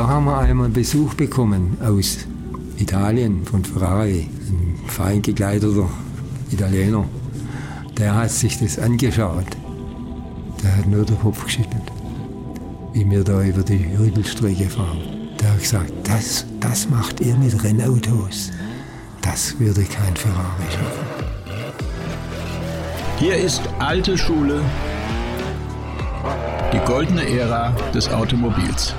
da haben wir einmal Besuch bekommen aus Italien von Ferrari, ein fein gekleideter Italiener. Der hat sich das angeschaut. Der hat nur den Kopf geschüttelt, wie wir da über die Hügelstrecke fahren. Der hat gesagt, das, das macht ihr mit Rennautos. Das würde kein Ferrari schaffen. Hier ist alte Schule, die goldene Ära des Automobils.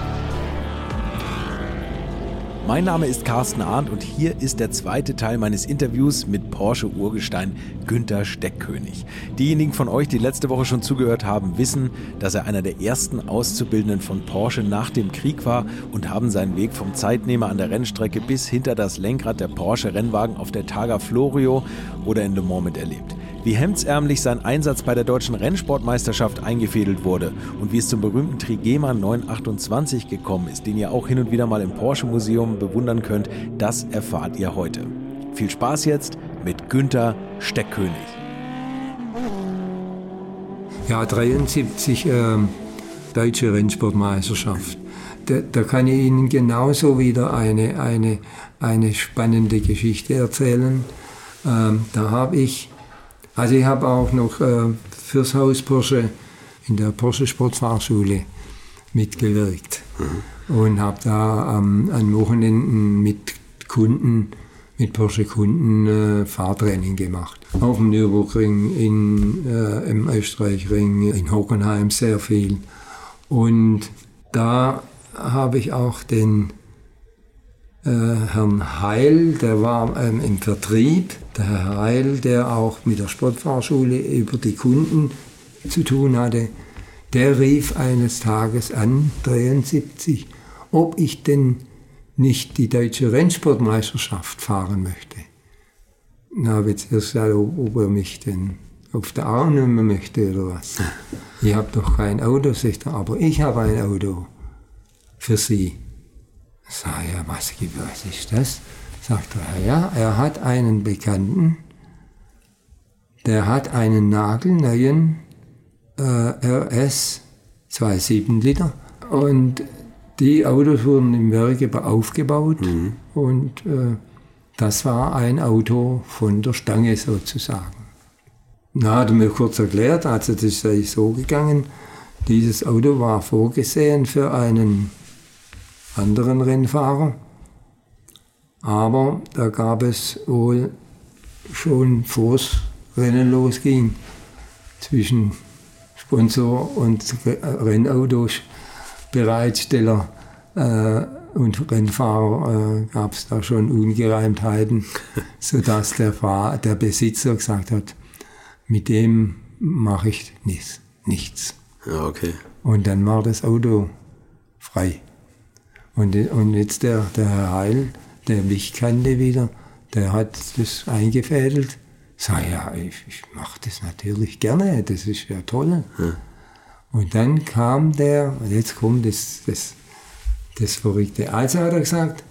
Mein Name ist Carsten Arndt und hier ist der zweite Teil meines Interviews mit Porsche-Urgestein Günther Steckkönig. Diejenigen von euch, die letzte Woche schon zugehört haben, wissen, dass er einer der ersten Auszubildenden von Porsche nach dem Krieg war und haben seinen Weg vom Zeitnehmer an der Rennstrecke bis hinter das Lenkrad der Porsche-Rennwagen auf der Targa Florio oder in Le Mans miterlebt wie hemdsärmlich sein Einsatz bei der deutschen Rennsportmeisterschaft eingefädelt wurde und wie es zum berühmten Trigema 928 gekommen ist, den ihr auch hin und wieder mal im Porsche Museum bewundern könnt, das erfahrt ihr heute. Viel Spaß jetzt mit Günther Steckkönig. Ja, 73 äh, deutsche Rennsportmeisterschaft. Da, da, kann ich Ihnen genauso wieder eine, eine, eine spannende Geschichte erzählen. Ähm, da habe ich also ich habe auch noch äh, fürs Haus Porsche in der Porsche Sportfahrschule mitgewirkt mhm. und habe da ähm, an Wochenenden mit Kunden, mit Porsche-Kunden äh, Fahrtraining gemacht. Auf dem Nürburgring, in, äh, im Österreichring, in Hockenheim sehr viel. Und da habe ich auch den äh, Herrn Heil, der war ähm, im Vertrieb, der Herr Heil, der auch mit der Sportfahrschule über die Kunden zu tun hatte, der rief eines Tages an, 73, ob ich denn nicht die deutsche Rennsportmeisterschaft fahren möchte. Na, habe jetzt erst gesagt, ob er mich denn auf der Arm nehmen möchte oder was. Ich habe doch kein Auto, sagt er, aber ich habe ein Auto für Sie. Sag ja, was, was ist das? Sagt er, ja, er hat einen Bekannten, der hat einen nagelneuen äh, RS 2,7 Liter und die Autos wurden im Werke aufgebaut mhm. und äh, das war ein Auto von der Stange sozusagen. Na, hat er mir kurz erklärt, also das sei so gegangen, dieses Auto war vorgesehen für einen anderen Rennfahrer. Aber da gab es wohl schon vor es Rennen losging, zwischen Sponsor und Rennautos, Bereitsteller äh, und Rennfahrer äh, gab es da schon Ungereimtheiten, sodass der, Fahr der Besitzer gesagt hat, mit dem mache ich nichts. nichts. Ja, okay. Und dann war das Auto frei. Und, und jetzt der, der Herr Heil, der mich kannte wieder, der hat das eingefädelt. Sag ja, ich, ich mache das natürlich gerne, das ist ja toll. Ja. Und dann kam der, und jetzt kommt das, das, das Verrückte. Also hat er gesagt,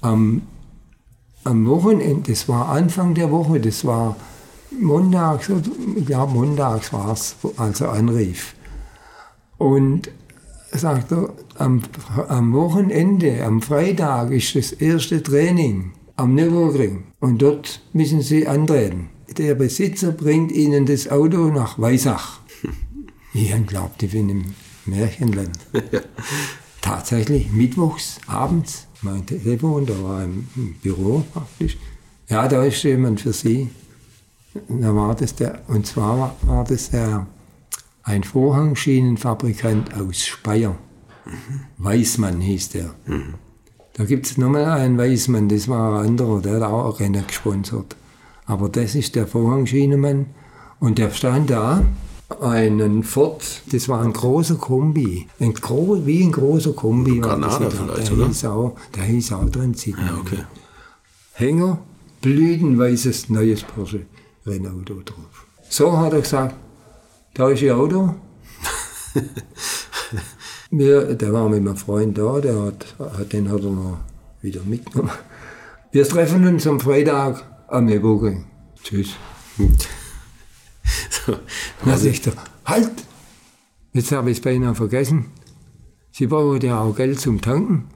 am, am Wochenende, das war Anfang der Woche, das war montags, ich glaube montags war es, als er anrief. Und sagt er, am, am Wochenende, am Freitag ist das erste Training am Nürburgring und dort müssen Sie antreten. Der Besitzer bringt Ihnen das Auto nach Weisach. Ich habe geglaubt, ich bin im Märchenland. Tatsächlich, mittwochs, abends, mein Telefon, da war im, Büro praktisch. Ja, da ist jemand für Sie. Da war das der, und zwar war, war das der ein Vorhangschienenfabrikant aus Speyer. Mhm. Weißmann hieß der. Mhm. Da gibt es nochmal einen Weißmann, das war ein anderer, der hat auch Rennen gesponsert. Aber das ist der Vorhangschienenmann. Und der stand da, einen Ford, das war ein großer Kombi. Ein gro wie ein großer Kombi. Granada vielleicht, der oder? Hieß auch, der hieß auch dran Ja, okay. Hänger, blütenweißes neues Porsche Rennauto drauf. So hat er gesagt, da ist ihr Auto. Wir, der war mit meinem Freund da, der hat, den hat er noch wieder mitgenommen. Wir treffen uns am Freitag am Nürburgring. Tschüss. so, Dann sagt er, halt! Jetzt habe ich es beinahe vergessen. Sie brauchen ja auch Geld zum Tanken.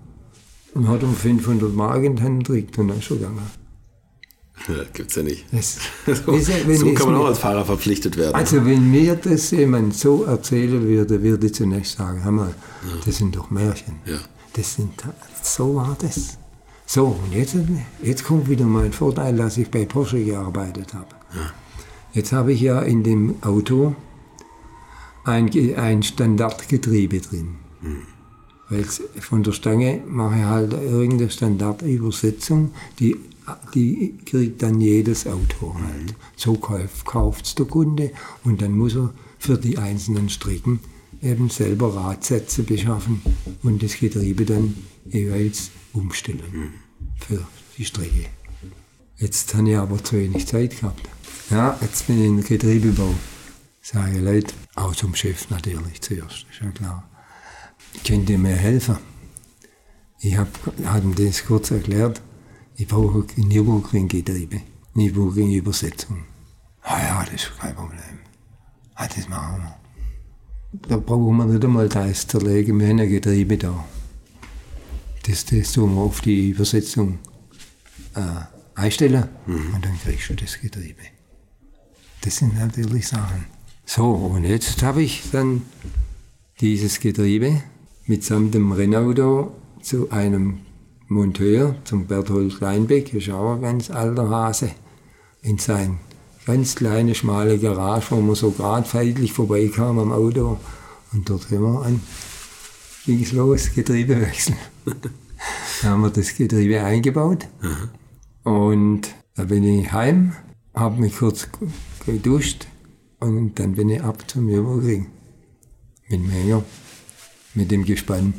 und hat um 500 Mark in die Hand gedrückt und dann ist schon gegangen. Das gibt's ja nicht. Das, So, wenn so es kann man mir- auch als Fahrer verpflichtet werden. Also wenn mir das jemand so erzählen würde, würde ich zunächst sagen, hör mal, das sind doch Märchen. Ja. Das sind, so war das. So, und jetzt, jetzt kommt wieder mein Vorteil, dass ich bei Porsche gearbeitet habe. Jetzt habe ich ja in dem Auto ein, ein Standardgetriebe drin. Weil von der Stange mache ich halt irgendeine Standardübersetzung, die, die kriegt dann jedes Auto halt. So kauft es der Kunde und dann muss er für die einzelnen Strecken eben selber Radsätze beschaffen und das Getriebe dann jeweils umstellen für die Strecke. Jetzt habe ich aber zu wenig Zeit gehabt. Ja, jetzt bin ich in Getriebebau. Sage Leute, auch zum Chef natürlich zuerst, ist ja klar. Könnt ihr mir helfen? Ich habe hab ihm das kurz erklärt. Ich brauche Nürburgring-Getriebe, Nürburgring-Übersetzung. Ah ja, das ist kein Problem. Ah, das machen wir. Da brauchen wir nicht einmal das zerlegen, wir haben ein Getriebe da. Das, das tun wir auf die Übersetzung äh, einstellen und dann kriegst du das Getriebe. Das sind natürlich Sachen. So, und jetzt habe ich dann dieses Getriebe mitsamt dem Rennauto zu einem Monteur, zum Berthold Kleinbeck, ist auch ein ganz alter Hase, in sein ganz kleine, schmale Garage, wo man so gerade feindlich vorbeikam am Auto. Und dort wir an, ging es los, Getriebewechsel. da haben wir das Getriebe eingebaut. Und da bin ich heim, habe mich kurz geduscht und dann bin ich ab zum Überkrieg. Mit dem Hänger, mit dem Gespann.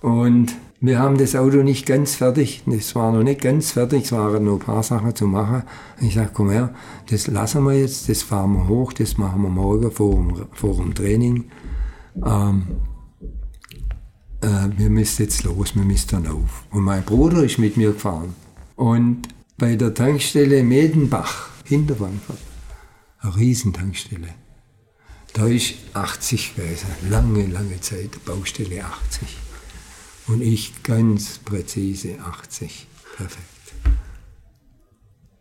Und wir haben das Auto nicht ganz fertig. Es war noch nicht ganz fertig, es waren noch ein paar Sachen zu machen. Ich sage, komm her, das lassen wir jetzt, das fahren wir hoch, das machen wir morgen vor dem, vor dem Training. Ähm, äh, wir müssen jetzt los, wir müssen dann auf. Und mein Bruder ist mit mir gefahren. Und bei der Tankstelle Medenbach, hinter Frankfurt, eine Riesentankstelle, da ist 80 gewesen, lange, lange Zeit, Baustelle 80. Und ich ganz präzise 80, perfekt.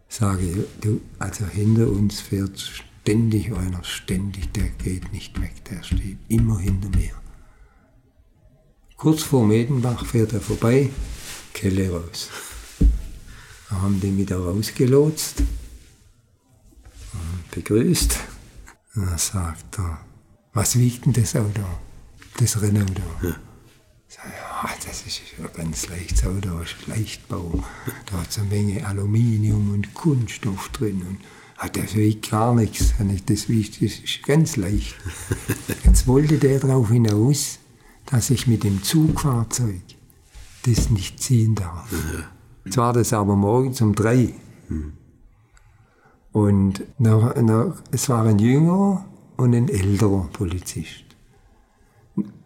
Sage, du, also hinter uns fährt ständig einer, ständig, der geht nicht weg, der steht immer hinter mir. Kurz vor Medenbach fährt er vorbei, Kelle raus. Da haben die wieder rausgelotst, begrüßt. Und dann sagt er, was wiegt denn das Auto? Das Rennauto. Ja. Ja, das ist ein ganz leichtes Auto, das ist Leichtbau. Da hat es eine Menge Aluminium und Kunststoff drin. Und ah, das wiegt gar nichts. Das das ist ganz leicht. Jetzt wollte der darauf hinaus, dass ich mit dem Zugfahrzeug das nicht ziehen darf. Jetzt war das aber morgens um drei. Und noch, noch, es war ein jüngerer und ein älterer Polizist.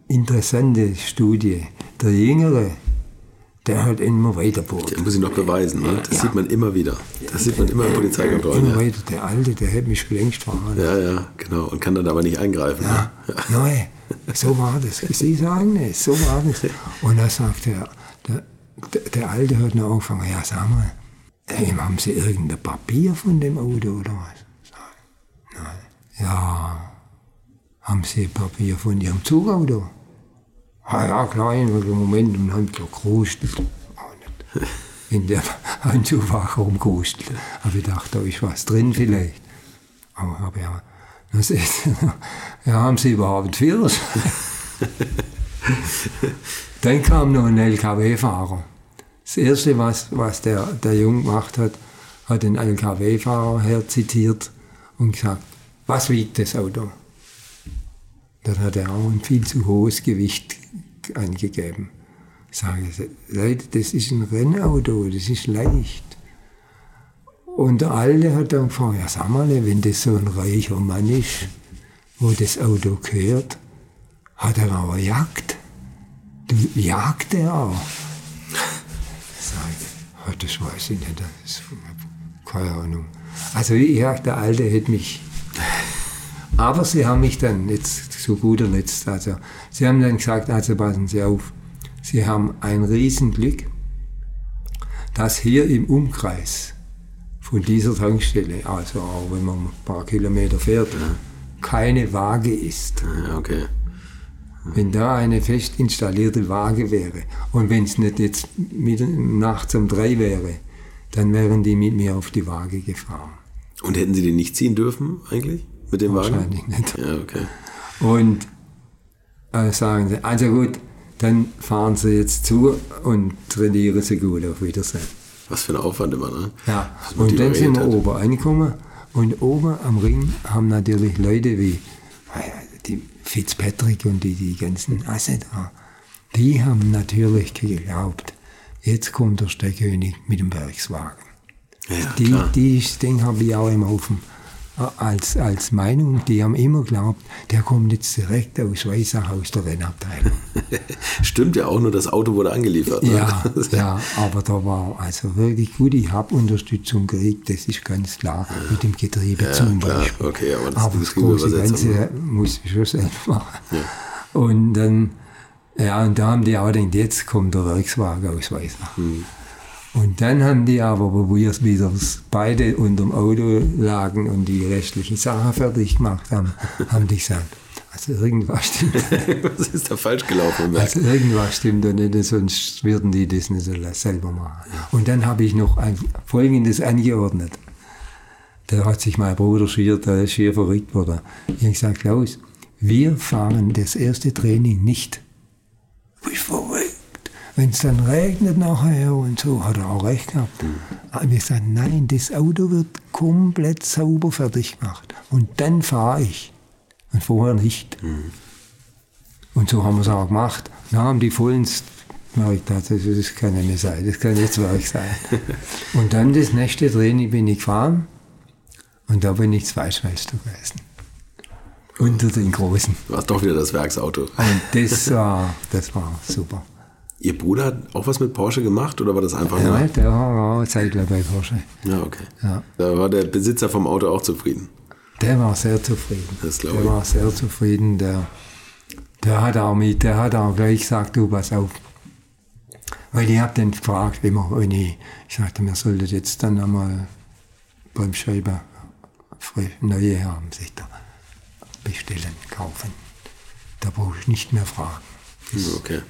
Interessante Studie. Der Jüngere, der hat immer weiter Den muss ich noch beweisen. Ne? Das sieht man immer wieder. Das sieht man immer in Polizeikontrollen. Immer Ja. weiter. Der Alte, der hätte mich längst verraten. ja, ja, genau. Und kann dann aber nicht eingreifen. Ja, Ne? nein, so war das. Sie sagen es, so war das. Und dann sagt er, der, der, der Alte hat noch angefangen, ja, sag mal, haben Sie irgendein Papier von dem Auto oder was? Nein. Ja, haben Sie Papier von Ihrem Zugauto? Ah, ja, klar, in einem Moment, und haben gekrustelt. Auch nicht. In der Handschuhfach rumgekrustelt. Habe ich gedacht, da ist was drin vielleicht. Aber habe ja, das ist, ja, haben Sie überhaupt einen Führerschein? Dann kam noch ein LKW-Fahrer. Das Erste, was, was der, der Junge gemacht hat, hat den LKW-Fahrer herzitiert und gesagt, was wiegt das Auto? Dann hat er auch ein viel zu hohes Gewicht angegeben. Sage ich, Leute, das ist ein Rennauto, das ist leicht. Und der Alte hat dann gefragt, ja sag mal, wenn das so ein reicher Mann ist, wo das Auto gehört, hat er auch Jagd? Du, jagt er auch? Sag ich, oh, das weiß ich nicht, das ist keine Ahnung. Also ja, der Alte hätte mich... Aber sie haben mich dann, jetzt zu guter Letzt, also sie haben dann gesagt, also passen Sie auf, Sie haben ein Riesenglück, dass hier im Umkreis von dieser Tankstelle, also auch wenn man ein paar Kilometer fährt, keine Waage ist. Ja, okay. Wenn da eine fest installierte Waage wäre und wenn es nicht jetzt mit, nachts um drei wäre, dann wären die mit mir auf die Waage gefahren. Und hätten Sie den nicht ziehen dürfen eigentlich mit dem Wagen? Wahrscheinlich nicht. Ja, okay. Und äh, sagen sie, also gut, dann fahren sie jetzt zu und trainieren sie gut, auf Wiedersehen. Was für ein Aufwand immer, ne? Ja, und dann sind wir oben angekommen und oben am Ring haben natürlich Leute wie äh, die Fitzpatrick und die, die ganzen Asse da, die haben natürlich geglaubt, jetzt kommt der Steckkönig mit dem Bergswagen. Ja, Die, klar. die Ding habe ich auch immer auf dem, äh, als, als Meinung, die haben immer geglaubt, der kommt jetzt direkt aus Weissach aus der Rennabteilung. Stimmt ja auch nur, das Auto wurde angeliefert. Ne? Ja, ja, aber da war also wirklich gut. Ich habe Unterstützung gekriegt, das ist ganz klar, mit dem Getriebe zum klar, Beispiel. okay, aber das aber das große Getriebeübersetzung, Ganze muss ich schon selber machen. Und dann, ja, und da haben die auch gedacht, jetzt kommt der Werkswagen aus Weissach. Hm. Und dann haben die aber, wo wir wieder beide unterm Auto lagen und die restlichen Sachen fertig gemacht haben, haben die gesagt, also irgendwas stimmt Was ist da falsch gelaufen also irgendwas stimmt da nicht, sonst würden die das nicht selber machen. Und dann habe ich noch ein, Folgendes angeordnet. Da hat sich mein Bruder schier, der ist schier verrückt worden. Ich habe gesagt, Klaus, wir fahren das erste Training nicht. Verrückt. Wenn es dann regnet nachher und so, hat er auch recht gehabt. Aber ich gesagt, nein, das Auto wird komplett sauber fertig gemacht. Und dann fahre ich. Und vorher nicht. Und so haben wir es auch gemacht. Dann haben die vollends gemerkt, also das kann ja nicht sein, das kann jetzt Werk sein. und dann das nächste Training bin ich gefahren und da bin ich Zweischwester gewesen. Unter den Großen. War doch wieder das Werksauto. Und das war, das war super. Ihr Bruder hat auch was mit Porsche gemacht oder war das einfach Ja, nur? der war auch Zeitler bei Porsche. Ja, okay. Ja. Da war der Besitzer vom Auto auch zufrieden. Der war sehr zufrieden. Das glaube der ich. war sehr zufrieden. Der, der hat auch mit, der hat auch gleich gesagt, du pass auf. Weil ich habe den gefragt, immer, wenn ich, ich sagte, wir sollten jetzt dann einmal beim Schreiber neue haben, sich da bestellen, kaufen. Da brauche ich nicht mehr fragen. Hm, Okay.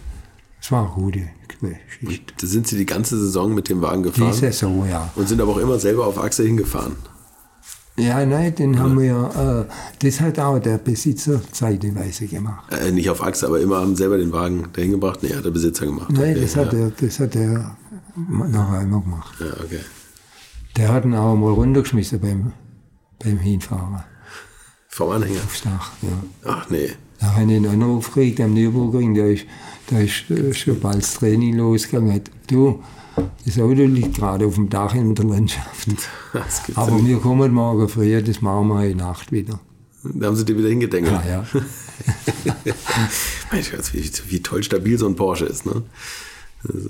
Das war Geschichte. Da sind Sie die ganze Saison mit dem Wagen gefahren Die Saison, ja. und sind aber auch immer selber auf Achse hingefahren. Ja, nein, den haben wir, äh, das hat auch der Besitzer zeitweise gemacht. Äh, nicht auf Achse, aber immer haben selber den Wagen dahin gebracht. Nee, hat der Besitzer gemacht. Nein, okay, das hat, ja. er, das hat er nachher immer gemacht. Ja, okay. Der hat ihn auch mal runtergeschmissen beim, beim Hinfahren Vom Anhänger. aufs Dach. Ja. Ach nee. Da habe ich einen Anruf gekriegt am Nürburgring, da ist, da ist äh, schon bald das Training losgegangen. Du, das Auto liegt gerade auf dem Dach in der Landschaft. Aber wir kommen morgen früh, das machen wir heute Nacht wieder. Da haben sie dir wieder hingedengelt. Ja, ja. Mensch, Gott, wie, wie toll stabil so ein Porsche ist. Ne? Also,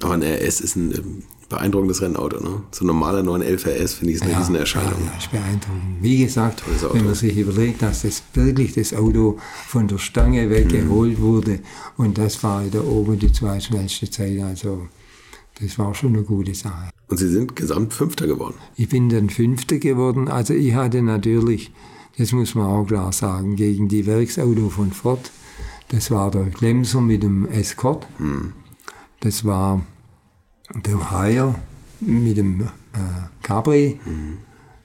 Aber ein RS ist ein ähm, beeindruckendes Rennauto. Ne? So ein normaler 911 RS finde ich eine Ja, Riesenerscheinung. Ja, ja, ist beeindruckend. Wie gesagt, wenn man sich überlegt, dass das wirklich das Auto von der Stange weggeholt Mhm. wurde und das war da oben die zweitschnellste Zeit, also das war schon eine gute Sache. Und sie sind gesamt Fünfter geworden. Ich bin dann Fünfter geworden, also ich hatte natürlich, das muss man auch klar sagen, gegen die Werksauto von Ford, das war der Glemser mit dem Escort, das war der Haier mit dem äh, Cabri,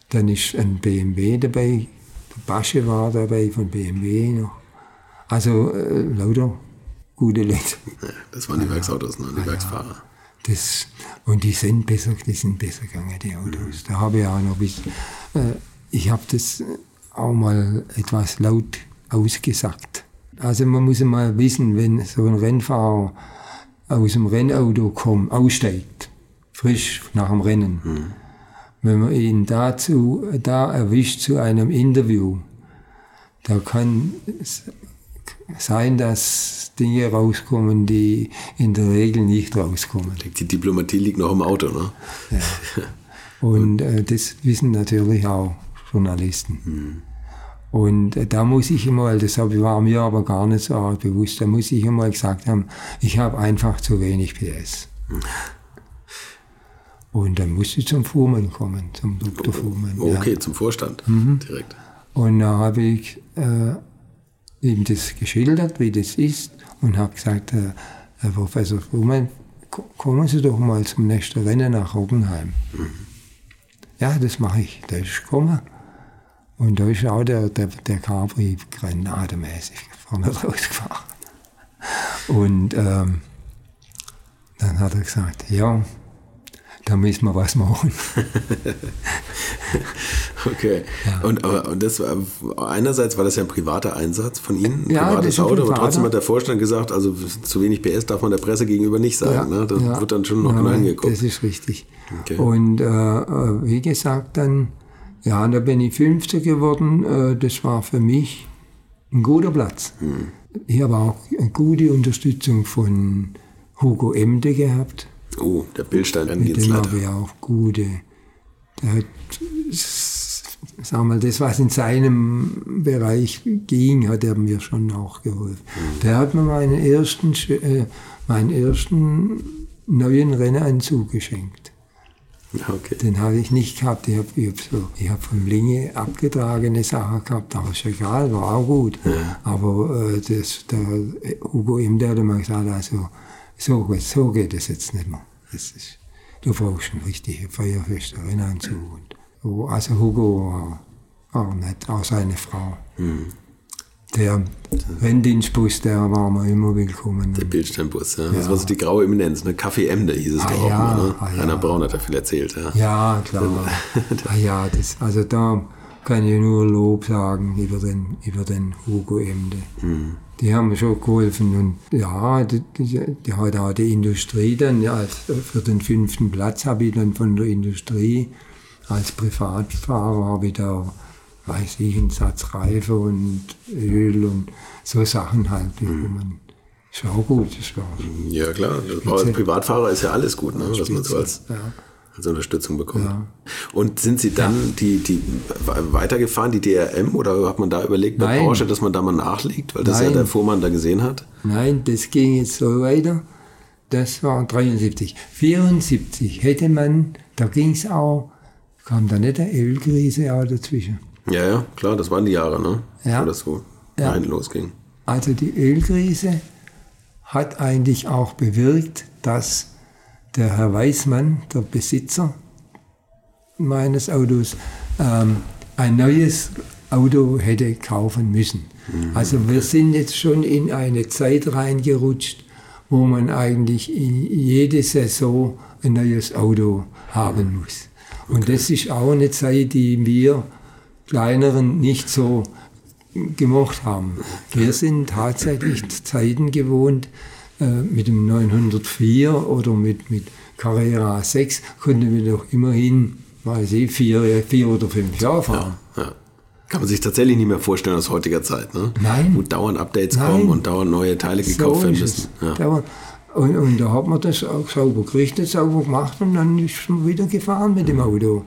dann ist ein BMW dabei, der Basche war dabei von BMW noch. Also äh, lauter gute Leute. Ja, das waren die Werksautos, ne? die Werksfahrer. Das, und die sind besser, die sind besser gegangen, die Autos. Da habe ich auch noch bis, äh, ich habe das auch mal etwas laut ausgesagt. Also man muss mal wissen, wenn so ein Rennfahrer aus dem Rennauto kommt, aussteigt, frisch nach dem Rennen, wenn man ihn dazu, da erwischt zu einem Interview, da kann es sein, dass Dinge rauskommen, die in der Regel nicht rauskommen. Die Diplomatie liegt noch im Auto. Ne? Und äh, das wissen natürlich auch Journalisten. Und äh, da muss ich einmal, das war mir aber gar nicht so bewusst, da muss ich einmal gesagt haben, ich habe einfach zu wenig PS. Und dann musste ich zum Fuhrmann kommen, zum Dr. Fuhrmann. Okay, ja. zum Vorstand direkt. Und da habe ich äh, ihm das geschildert, wie das ist, und habe gesagt, äh, Herr Professor Fuhrmann, ko- kommen Sie doch mal zum nächsten Rennen nach Roggenheim. Ja, das mache ich. Da ist gekommen. Und da ist auch der, der, der Capri granademäßig vorne rausgefahren. Und ähm, dann hat er gesagt, ja, da müssen wir was machen. Okay. Und, aber, und das war, einerseits war das ja ein privater Einsatz von Ihnen, ein Ja, privates Auto, aber privater. trotzdem hat der Vorstand gesagt, also zu wenig PS darf man der Presse gegenüber nicht sagen. ne? Das ja. wird dann schon noch Ja, genau hingeguckt. Das ist richtig. Okay. Und äh, äh, wie gesagt, dann, ja, da bin ich Fünfter geworden. Äh, das war für mich ein guter Platz. Hm. Ich habe auch eine gute Unterstützung von Hugo Emde gehabt. Oh, der Bildstein Mit dem habe ich auch gute. Der hat, sag mal, das, was in seinem Bereich ging, hat er mir schon auch geholfen. Der hat mir meinen ersten, äh, meinen ersten neuen Rennanzug geschenkt. Ja, okay. Den habe ich nicht gehabt. Ich habe ich hab so, ich hab von Linge abgetragene Sachen gehabt, aber ist egal, war auch gut. Aber äh, das, der Hugo im der hat immer gesagt, also so, geht- so geht es jetzt nicht mehr. Das ist, du brauchst einen richtigen feuerfesten Rennanzug. Und, so, also Hugo war, war nett, auch seine Frau. Der Renndienstbus, der war mir immer willkommen. Der Bildsteinbus, ja. Das war so die graue Eminenz, ne? Kaffee Emde hieß es Ah, doch auch ja, mal, ne? ah, ja. Rainer Braun hat da viel erzählt, ja. Ja, klar. ah, ja, das, also da kann ich nur Lob sagen über den, über den Hugo Emde. Die haben mir schon geholfen und ja, die, die, die hat auch die Industrie dann, ja, als, für den fünften Platz habe ich dann von der Industrie als Privatfahrer habe ich da, weiß ich, einen Satz Reife und Öl und so Sachen halt. man, ist auch gut, das war Ja, klar. Aber als Privatfahrer ist ja alles gut, ne? was man so als, ja. als Unterstützung bekommt. Und sind Sie dann die, die weitergefahren, die DRM, oder hat man da überlegt bei Nein. Porsche, dass man da mal nachlegt, weil das ja Nein. der Fuhrmann da gesehen hat? Nein, das ging jetzt so weiter. Das war 73. 74 hätte man, da ging es auch, kam da nicht der Ölkrise auch dazwischen. Ja, ja, klar, das waren die Jahre, ne? Ja. Wo das so Ja. losging. Also die Ölkrise hat eigentlich auch bewirkt, dass der Herr Weismann, der Besitzer meines Autos, ähm, ein neues Auto hätte kaufen müssen. Also wir sind jetzt schon in eine Zeit reingerutscht, wo man eigentlich in jede Saison ein neues Auto haben muss. Und das ist auch eine Zeit, die wir kleineren nicht so gemocht haben. Wir sind tatsächlich Zeiten gewohnt, äh, mit dem 904 oder mit, mit Carrera 6 konnten wir doch immerhin, weiß ich, vier, vier oder fünf Jahre fahren. Ja. Kann man sich tatsächlich nicht mehr vorstellen aus heutiger Zeit, ne? Nein. Wo dauernd Updates Nein. kommen und dauernd neue Teile gekauft werden müssen. Ja. Und, und da hat man das auch sauber gerichtet, sauber gemacht und dann ist man wieder gefahren mit dem Auto.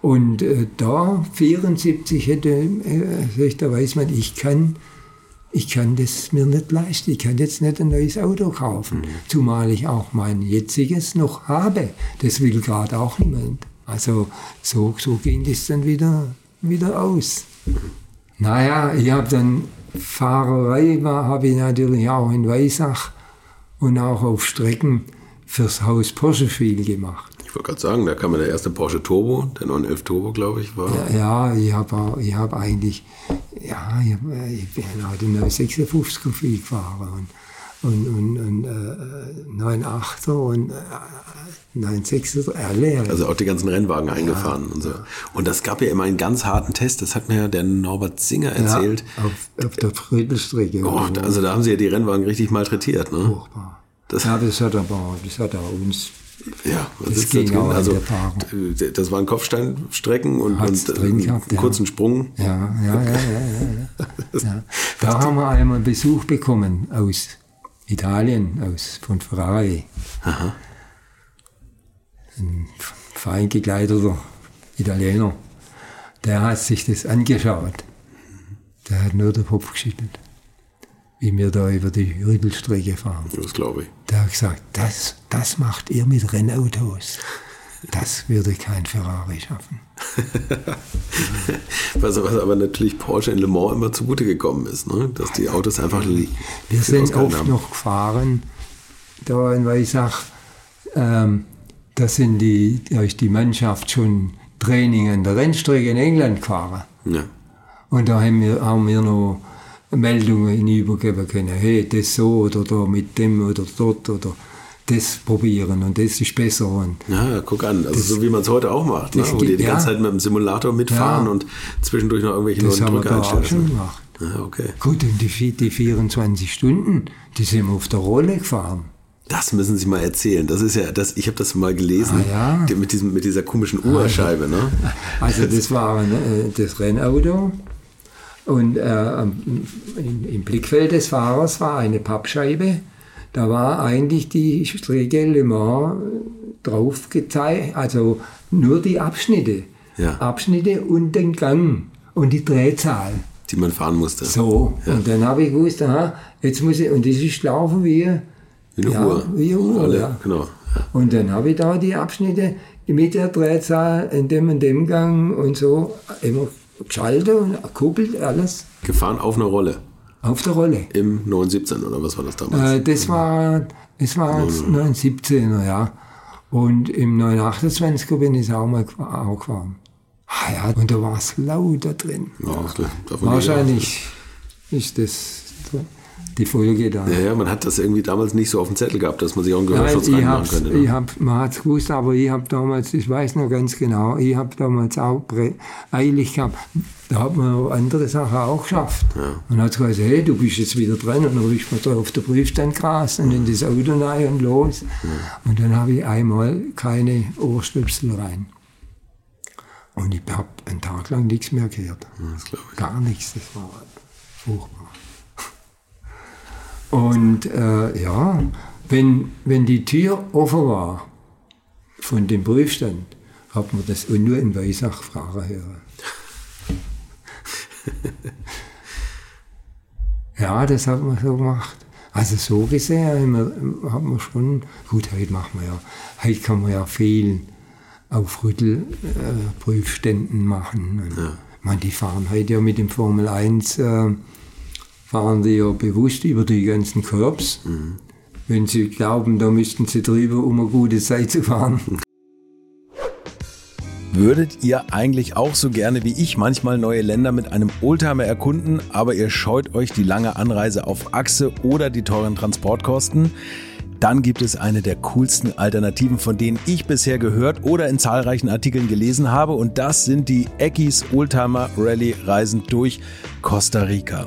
Und äh, da, 74, hätte, äh, da weiß man, ich kann, ich kann das mir nicht leisten. Ich kann jetzt nicht ein neues Auto kaufen. Zumal ich auch mein jetziges noch habe. Das will gerade auch niemand. Also so, so ging das dann wieder, wieder aus. Naja, ich habe dann Fahrerei, habe ich natürlich auch in Weissach und auch auf Strecken fürs Haus Porsche viel gemacht. Ich wollte gerade sagen, da kam ja der erste Porsche Turbo, der 911 Turbo, glaube ich, war. Ja, ich habe ich hab eigentlich, ja, ich, ich bin auch den 956er viel gefahren und, und, und, und äh, 98er und äh, 96er, alle. Also auch die ganzen Rennwagen eingefahren und so. Und das gab ja immer einen ganz harten Test, das hat mir ja der Norbert Singer erzählt. Ja, auf, auf der Friedelstrecke. Oh, also da haben sie ja die Rennwagen richtig malträtiert, ne? Furchtbar. Das- ja, das hat aber, das hat auch uns Ja, was Das ist da ging in Also das waren Kopfsteinstrecken und, und äh, einen gehabt, ja. kurzen Sprung. Ja, ja, ja, ja. ja, ja. ja. Da haben wir einmal Besuch bekommen aus Italien, aus, von Ferrari. Ein fein gekleideter Italiener. Der hat sich das angeschaut. Der hat nur den Kopf geschüttelt, wie wir da über die Rüttelstrecke fahren. Das glaube ich. Der hat gesagt, das, das macht ihr mit Rennautos. Das würde kein Ferrari schaffen. was, was, aber natürlich Porsche in Le Mans immer zugute gekommen ist, ne? dass die Autos einfach. Wir sind oft haben. noch gefahren, da in Weissach. Ähm, da sind die, da ist die Mannschaft schon Training an der Rennstrecke in England gefahren. Ja. Und da haben wir, haben wir noch Meldungen übergeben können. Hey, das so oder da mit dem oder dort oder das probieren und das ist besser. Und ja, guck an, also das, so wie man es heute auch macht, ne? wo die die ja. ganze Zeit mit dem Simulator mitfahren ja. und zwischendurch noch irgendwelche das neuen Drücke einstellen. Das haben wir auch schon gemacht. Ja, okay. Gut, und die, die 24 Stunden, die sind wir auf der Rolle gefahren. Das müssen Sie mal erzählen. Das ist ja, das, ich habe das mal gelesen ah, ja. mit, diesem, mit dieser komischen Uhrscheibe. Also, ne? also das war äh, das Rennauto und äh, im, im Blickfeld des Fahrers war eine Pappscheibe da war eigentlich die Strecke Le Mans drauf gezeigt, also nur die Abschnitte. Ja. Abschnitte und den Gang und die Drehzahl. Die man fahren musste. So, ja. und dann habe ich gewusst, aha, jetzt muss ich, und das ist laufen wie, wie eine ja, Uhr. Wie eine Uhr, Alle, ja. Genau. Und dann habe ich da die Abschnitte mit der Drehzahl in dem und dem Gang und so immer geschaltet und kuppelt alles. Gefahren auf einer Rolle. Auf der Rolle. Im 917 oder was war das damals? Äh, das war, das war 917er, ja. Und im 928er bin ich auch mal auch gefahren. Ah ja, und da war es lauter drin. Ja, Wahrscheinlich ist das die Folge da. Ja, ja, man hat das irgendwie damals nicht so auf dem Zettel gehabt, dass man sich auch einen Gehörschutz Nein, reinmachen könnte. Ne? Ich hab, man hat es gewusst, aber ich habe damals, ich weiß noch ganz genau, ich habe damals auch eilig gehabt. Da hat man andere Sachen auch geschafft. Ja. Und hat gesagt, hey, du bist jetzt wieder dran. Und dann ist man da auf der Prüfstand Gras und in das Auto rein und los. Ja. Und dann habe ich einmal keine Ohrstöpsel rein. Und ich habe einen Tag lang nichts mehr gehört. Gar nichts, das war furchtbar. Und äh, ja, wenn, wenn die Tür offen war von dem Prüfstand, hat man das nur in Weisach fragen hören. ja, das hat man so gemacht. Also so gesehen hat man schon, gut, heute machen wir ja, heute kann man ja viel auf Rüttelprüfständen äh, machen. Ja. Man, die fahren heute ja mit dem Formel 1 äh, fahren die ja bewusst über die ganzen Curbs. Mhm. Wenn sie glauben, da müssten sie drüber, um eine gute Zeit zu fahren. Würdet ihr eigentlich auch so gerne wie ich manchmal neue Länder mit einem Oldtimer erkunden, aber ihr scheut euch die lange Anreise auf Achse oder die teuren Transportkosten? Dann gibt es eine der coolsten Alternativen, von denen ich bisher gehört oder in zahlreichen Artikeln gelesen habe und das sind die Eckis Oldtimer Rally Reisen durch Costa Rica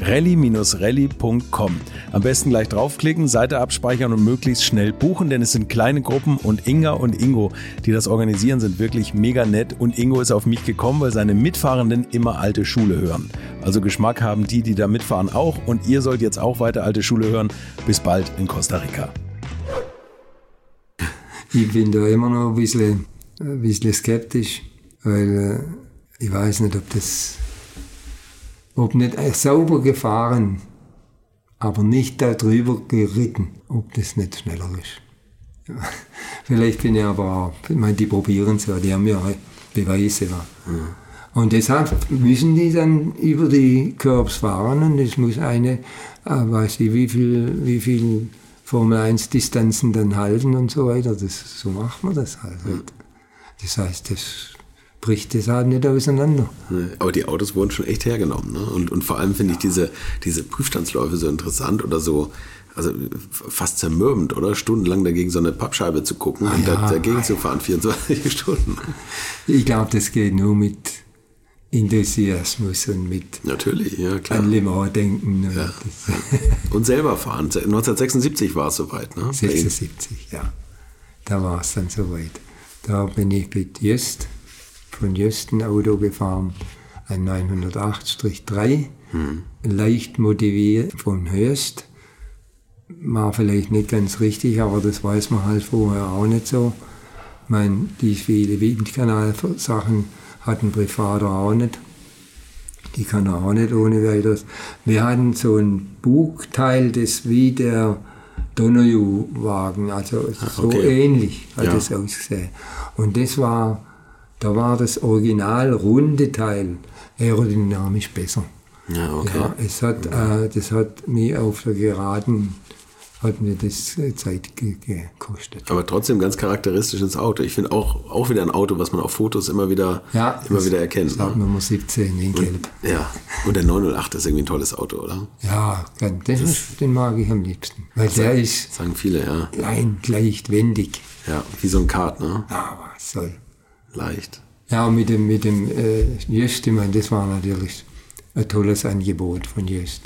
rally-rally.com. Am besten gleich draufklicken, Seite abspeichern und möglichst schnell buchen, denn es sind kleine Gruppen und Inga und Ingo, die das organisieren, sind wirklich mega nett und Ingo ist auf mich gekommen, weil seine Mitfahrenden immer alte Schule hören. Also Geschmack haben die, die da mitfahren auch und ihr sollt jetzt auch weiter alte Schule hören. Bis bald in Costa Rica. Ich bin da immer noch ein bisschen, ein bisschen skeptisch, weil äh, ich weiß nicht, ob das ob nicht sauber gefahren, aber nicht darüber geritten, ob das nicht schneller ist. Ja. Vielleicht bin ich aber auch, ich meine, die probieren es ja, die haben ja Beweise. Ja. Und deshalb müssen die dann über die Curbs fahren und es muss eine, äh, weiß ich, wie viel, wie viel Formel 1 Distanzen dann halten und so weiter. Das, so macht man das halt. Das heißt, das bricht das halt nicht auseinander. Aber die Autos wurden schon echt hergenommen. Ne? Und, und vor allem finde ich diese, diese Prüfstandsläufe so interessant oder so, also fast zermürbend, oder? Stundenlang dagegen so eine Pappscheibe zu gucken ah, und ja, dagegen zu fahren, 24 Stunden. Ich glaube, das geht nur mit Enthusiasmus und mit Natürlich, ja, klar. an Mans denken. Ja. und selber fahren. 1976 war es soweit, ne? 76, ja. Da war es dann soweit. Da bin ich mit Just von Just ein Auto gefahren, ein 908-3, hm. leicht motiviert von Höchst. War vielleicht nicht ganz richtig, aber das weiß man halt vorher auch nicht so. Ich meine, die viele Windkanal-Sachen hatten Privater auch nicht. Die kann er auch nicht ohne weiteres. Wir hatten so ein Bugteil, das wie der Donnerju-Wagen, also ah, so okay. ähnlich hat ja. es ausgesehen. Und das war, da war das Original runde Teil aerodynamisch besser. Ja, okay. Ja, es hat, äh, das hat mich auf der geraden hat mir das äh, Zeit gekostet. Aber trotzdem ganz charakteristisches Auto. Ich finde auch, auch wieder ein Auto, was man auf Fotos immer wieder, ja, immer wieder erkennt. Ja, ne? Nummer 17 in Gelb. Und, ja, und der 908 ist irgendwie ein tolles Auto, oder? Ja, den, das, den mag ich am liebsten. Weil sagen, der ist sagen viele, ja. klein, leicht, wendig. Ja, wie so ein Kart, ne? Ja, was soll. Leicht. Ja, mit dem, mit dem äh, Just, ich meine, das war natürlich ein tolles Angebot von Just.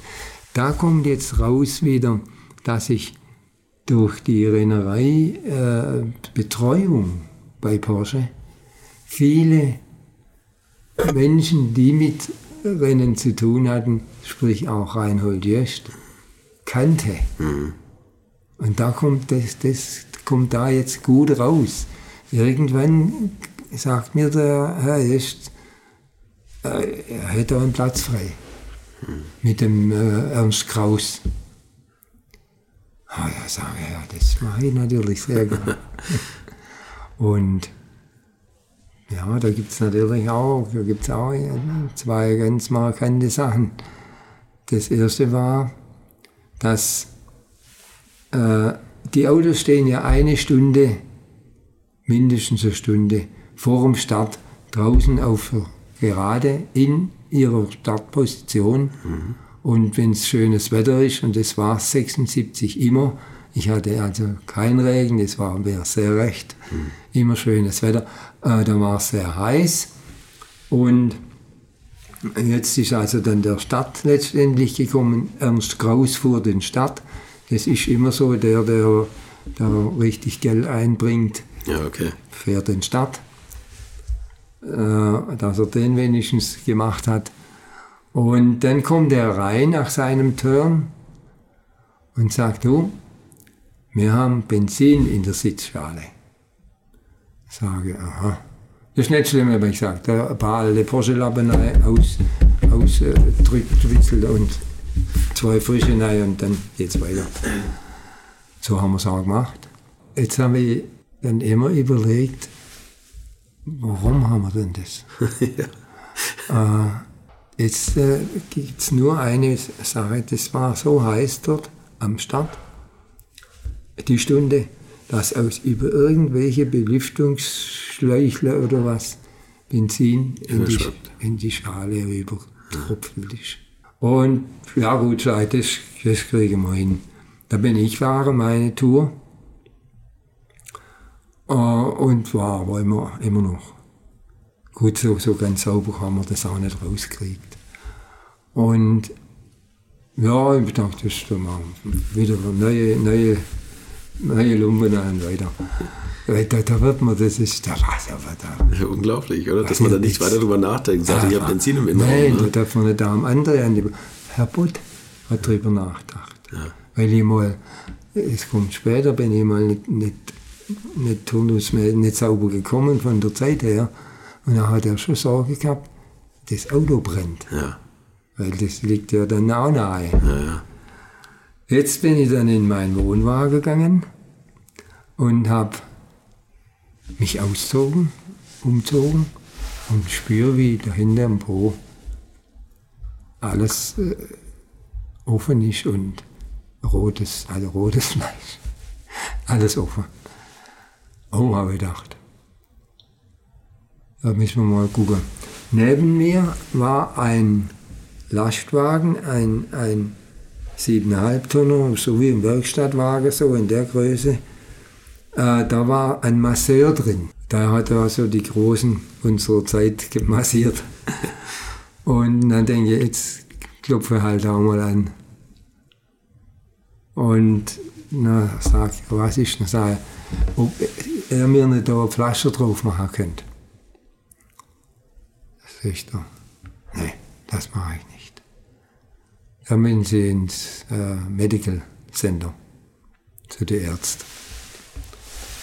Da kommt jetzt raus wieder, dass ich durch die Rennerei äh, Betreuung bei Porsche viele Menschen, die mit Rennen zu tun hatten, sprich auch Reinhold Jöst, kannte. Mhm. Und da kommt das, das kommt da jetzt gut raus. Irgendwann sagt mir der Herr Jöst, äh, er hätte einen Platz frei. Mhm. Mit dem äh, Ernst Kraus. Ah, ja, sage ja, das mache ich natürlich sehr gerne. Und ja, da gibt es natürlich auch, da gibt's auch zwei ganz markante Sachen. Das erste war, dass äh, die Autos stehen ja eine Stunde, mindestens eine Stunde vor dem Start draußen auf Gerade in ihrer Startposition. Mhm. Und wenn es schönes Wetter ist, und es war 76 immer, ich hatte also keinen Regen, es war mir sehr recht, mhm. immer schönes Wetter, äh, da war es sehr heiß. Und jetzt ist also dann der Stadt letztendlich gekommen, Ernst Kraus fuhr den Stadt. Das ist immer so, der, der, der richtig Geld einbringt, ja, okay. fährt den Stadt. Äh, dass er den wenigstens gemacht hat. Und dann kommt er rein nach seinem Turn und sagt, du, wir haben Benzin in der Sitzschale. Ich sage, aha. Das ist nicht schlimm, aber ich sage, ein paar alte Porschellappen aus, aus äh, und zwei frische rein und dann geht's weiter. So haben wir es auch gemacht. Jetzt haben wir dann immer überlegt, warum haben wir denn das? ja. äh, Jetzt äh, gibt es nur eine Sache, das war so heiß dort am Start, die Stunde, dass aus über irgendwelche Belüftungsschläuchle oder was Benzin in, die, in die Schale rüber tropfelt ist. Und ja gut, das, das kriegen wir hin. Da bin ich fahre meine Tour äh, und war aber immer, immer noch Gut, so, so ganz sauber haben wir das auch nicht rausgekriegt. Und ja, ich dachte, das ist mal wieder neue, neue, neue Lumpen und weiter. Da, da, wird man, das ist der was, aber da. Ja, unglaublich, oder? Dass man da nicht weiter drüber nachdenkt. Sagt, ich habe Benzin im Inneren. Nein, ne? da darf man nicht da am anderen Herr Bott hat drüber nachgedacht. Ja. Weil ich mal, es kommt später, bin ich mal nicht, nicht, nicht turnusmäßig, nicht sauber gekommen von der Zeit her. Und dann hat er schon Sorge gehabt, das Auto brennt. Ja. weil das liegt ja dann auch nahe. Jetzt bin ich dann in meinen Wohnwagen gegangen und habe mich ausgezogen, umzogen und spüre, wie dahinter im Po alles äh, offen ist und rotes, also rotes Fleisch. Alles offen. Oh, habe ich gedacht. Da müssen wir mal gucken. Neben mir war ein Lastwagen, ein, ein 7,5 Tonner, so wie ein Werkstattwagen, so in der Größe. Äh, da war ein Masseur drin. Da hat er also die Großen unserer Zeit gemassiert. Und dann denke ich, jetzt klopfe ich halt auch mal an. Und dann sage ich, was ist? Ich, ob er mir nicht da ein Pflaster drauf machen könnte. Sagt er, nee, das mache ich nicht. Dann bin sie ins äh, Medical Center zu den Ärzten.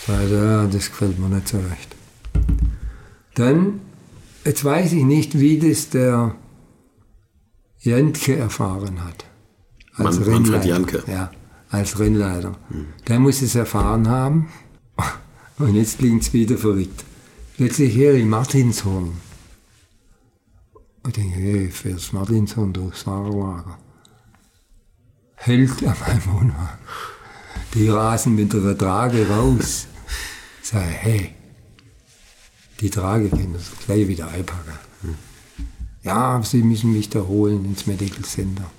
Sagt ja, das gefällt mir nicht so recht. Dann, jetzt weiß ich nicht, wie das der Jentke erfahren hat. Mann- Manfred Janke. Ja, als Rennleiter. Der muss es erfahren haben. Und jetzt klingt es wieder verrückt. Plötzlich höre ich Martinshorn. Und denke, hey, fährst Martinshorn durchs Fahrerlager. Hält an meinem Wohnwagen. Die rasen mit der Trage raus. Ich, hey, die Trage können das gleich wieder einpacken. Ja, sie müssen mich da holen ins Medical Center.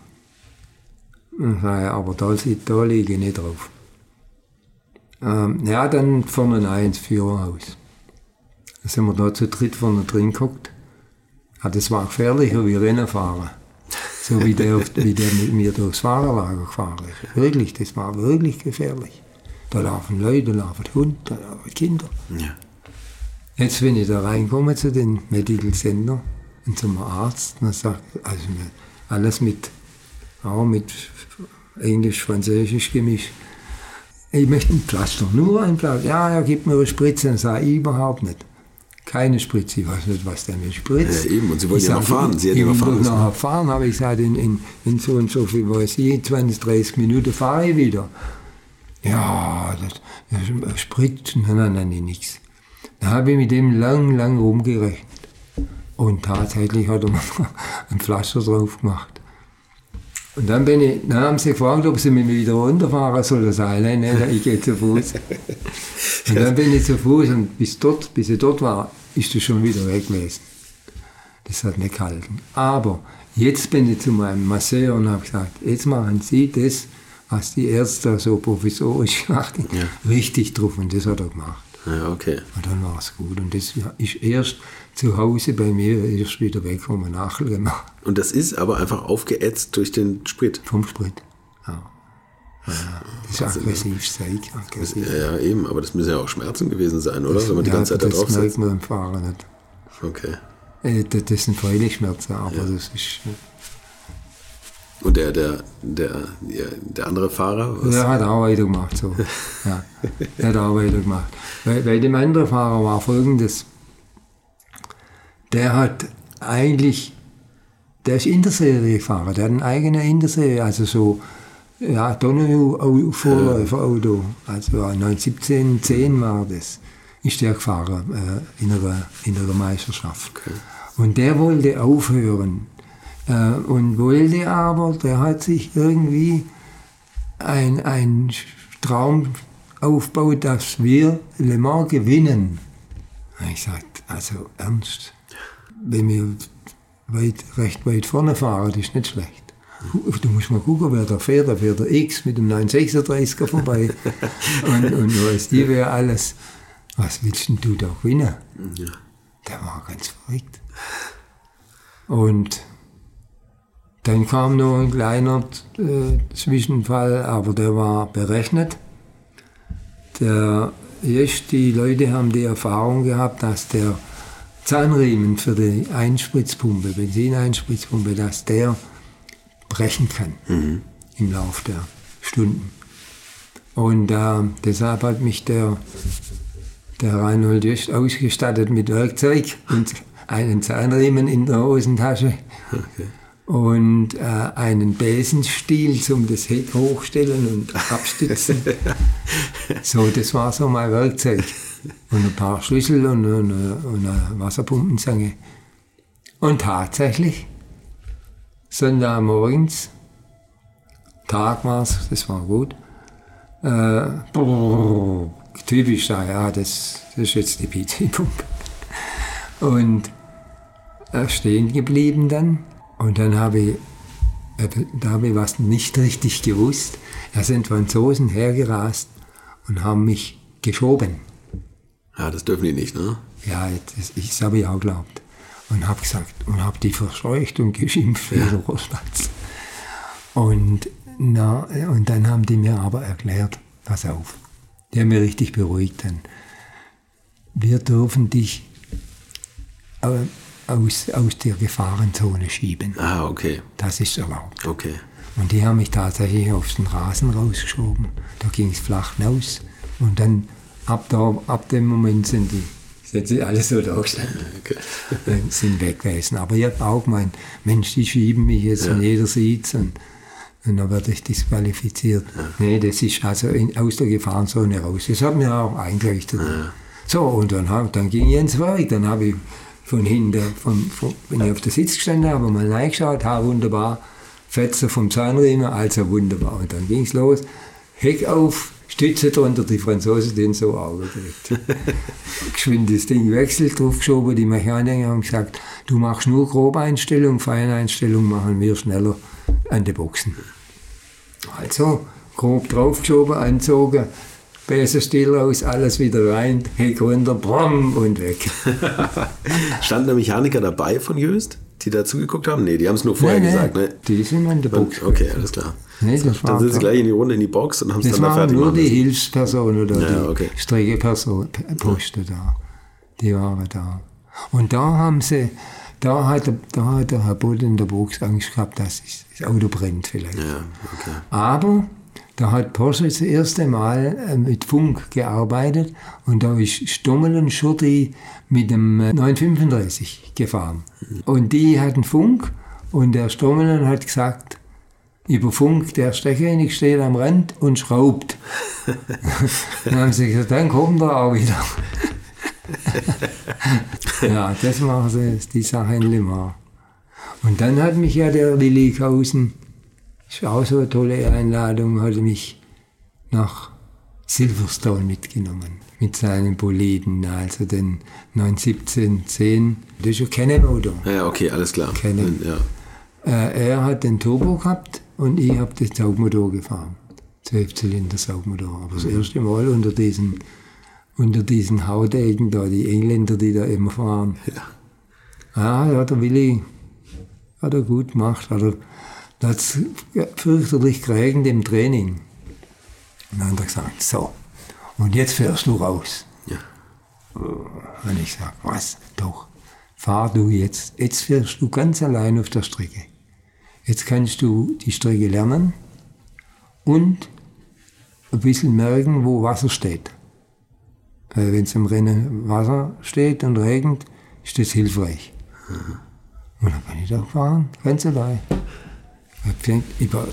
Aber da, da liege ich nicht drauf. Ähm, ja, dann vorne rein ins Führerhaus. Dann sind wir da zu dritt vorne drin geguckt. Ja, das war gefährlicher wie Rennen fahren. So wie der, wie der mit mir durchs Fahrerlager gefahren ist. Wirklich, das war wirklich gefährlich. Da laufen Leute, da laufen Hunde, da laufen Kinder. Ja. Jetzt, wenn ich da reinkomme zu den Medical Center und zum Arzt, dann sagt also alles mit, auch mit Englisch, Französisch gemischt. Ich möchte ein Pflaster, nur ein Pflaster. Ja, er gibt mir eine Spritze. Dann sage ich überhaupt nicht. Keine Spritze, ich weiß nicht, was der mir spritzt. Ja, eben, und Sie wollen Ich ja noch fahren. Sie ich noch fahren müssen. nachher fahren, habe ich gesagt, in, in, in so und so viel, weiß ich, 20, 30 Minuten fahre ich wieder. Ja, das, das Sprit, nein, nein, nein, nichts. Da habe ich mit dem lang, lang rumgerechnet. Und tatsächlich hat er mir ein Pflaster drauf gemacht. Und dann, bin ich, dann haben sie gefragt, ob sie mit mir wieder runterfahren sollen. Sage ich, nein, nein, ich gehe zu Fuß. Und dann bin ich zu Fuß und bis, dort, bis ich dort war, ist es schon wieder weg gewesen. Das hat nicht gehalten. Aber jetzt bin ich zu meinem Masseur und habe gesagt, jetzt machen Sie das, was die Ärzte so provisorisch gemacht haben, Ja. richtig drauf. Und das hat er gemacht. Ja, okay. Und dann war es gut. Und das ist erst zu Hause bei mir erst wieder weg, wo man Nachel gemacht Und das ist aber einfach aufgeätzt durch den Sprit. vom Sprit. Ja. Ja, das ist aggressiv, Zeug, aggressiv. Ja, ja, eben, aber das müssen ja auch Schmerzen gewesen sein, oder? Wenn man die ganze Zeit da das drauf merkt sitzt. man beim Fahren nicht. Okay. Äh, Das das sind freilich Schmerzen, aber das ist. Und der, der, der, der, der andere Fahrer? Was? Der hat auch weitergemacht. So. Ja, der hat auch weitergemacht. Bei, bei dem anderen Fahrer war folgendes: Der hat eigentlich, der ist Interserie-Fahrer, der hat eine eigene Interserie, also so, ja, Donau-Vorläufer-Auto. Also 1917, 10 war das, ist der gefahren äh, in, einer, in einer Meisterschaft. Und der wollte aufhören. Äh, und wollte aber, der hat sich irgendwie ein, ein Traum aufbaut, dass wir Le Mans gewinnen. Und ich sagte, also ernst, wenn wir weit, recht weit vorne fahren, das ist nicht schlecht. Du musst mal gucken, wer da fährt. Da fährt der X mit dem 936er vorbei. und, und weißt die wer alles. Was willst denn du da gewinnen? Der war ganz verrückt. Und dann kam noch ein kleiner äh, Zwischenfall, aber der war berechnet. Der, jetzt die Leute haben die Erfahrung gehabt, dass der Zahnriemen für die Einspritzpumpe, Benzineinspritzpumpe, dass der brechen kann im Laufe der Stunden. Und äh, deshalb hat mich der, der Reinhold Just ausgestattet mit Werkzeug und einen Zahnriemen in der Hosentasche. und äh, einen Besenstiel zum das Heck hochstellen und abstützen. so, das war so mein Werkzeug. Und ein paar Schlüssel und, und, und eine Wasserpumpenzange. Und tatsächlich, Sonntagmorgens, Tag war es, das war gut, äh, brrr, typisch da, ja, das, das ist jetzt die PC-Pumpe. Und äh, stehen geblieben dann. Und dann habe ich, äh, da habe ich was nicht richtig gewusst. Da sind Franzosen hergerast und haben mich geschoben. Ja, das dürfen die nicht, ne? Ja, das, das habe ich auch geglaubt. Und habe gesagt, und habe die verscheucht und geschimpft ja. Rohrspatz. Und, na, und dann haben die mir aber erklärt, pass auf, die haben mich richtig beruhigt dann. Wir dürfen dich äh, aus, aus der Gefahrenzone schieben. Ah, okay. Das ist erlaubt. Okay. Und die haben mich tatsächlich auf den Rasen rausgeschoben. Da ging es flach raus. Und dann ab, da, ab dem Moment sind die sind sie alle so da gestanden. Okay. sind weg gewesen. Aber ich habe auch gemeint, Mensch, die schieben mich jetzt ja. und jeder sieht und, und dann werde ich disqualifiziert. Ja. Nee, das ist also in, aus der Gefahrenzone raus. Das hat mir auch eingerichtet. Ja. So, und dann, dann ging ich ins Werk. Dann habe ich von hinten, von, von, wenn ich auf der Sitz gestanden habe, mal reingeschaut, ha, wunderbar, Fetzer vom Zahnriemen, also wunderbar. Und dann ging es los, Heck auf, Stütze drunter, die Franzosen den so Auge gekriegt. Geschwind das Ding wechselt, draufgeschoben, die Mechaniker haben gesagt, du machst nur Grobeinstellung, Feineinstellung machen wir schneller an die Boxen. Also, grob draufgeschoben, anzogen, besser still raus, alles wieder rein, Heck runter, brumm und weg. Standen da Mechaniker dabei von Jöst, die da zugeguckt haben? Nee, die haben es nur vorher nee, gesagt, ne? Die sind in der Box. Und, okay, alles klar. Nee, das dann sind sie gleich in die Runde in die Box und haben es dann da fertig nur die Hilfsperson oder ja, die okay. Streckeperson, Posten da. Die waren da. Und da haben sie, da hat, da hat der Herr Bull in der Box Angst gehabt, dass das Auto brennt vielleicht. Ja, okay. Aber da hat Porsche das erste Mal äh, mit Funk gearbeitet und da ist Stommel und Schurti mit dem 935 äh, gefahren. Und die hatten Funk und der Stommelen hat gesagt, über Funk, der Stechkönig steht am Rand und schraubt. dann haben sie gesagt, dann kommt er auch wieder. ja, das machen sie, die Sache in Limar. Und dann hat mich ja der Willi Kausen das ist auch so eine tolle Einladung, hat er mich nach Silverstone mitgenommen mit seinen Boliden, also den 91710. Das ist ein Canon-Auto. Ja, okay, alles klar. Canon. Ja. Äh, er hat den Turbo gehabt und ich habe den Saugmotor gefahren. Zwölfzylinder Saugmotor. Aber das mhm. erste Mal unter diesen, unter diesen Haudegen da, die Engländer, die da immer fahren. Ja. Ah, ja, der Willi hat er gut gemacht. Hat er, da hat es fürchterlich geregnet im Training. Und dann hat er gesagt, so, und jetzt fährst du raus. Ja. Und ich sage, was? Doch, fahr du jetzt. Jetzt fährst du ganz allein auf der Strecke. Jetzt kannst du die Strecke lernen und ein bisschen merken, wo Wasser steht. Weil wenn es im Rennen Wasser steht und regnet, ist das hilfreich. Mhm. Und dann bin ich da gefahren, ganz allein.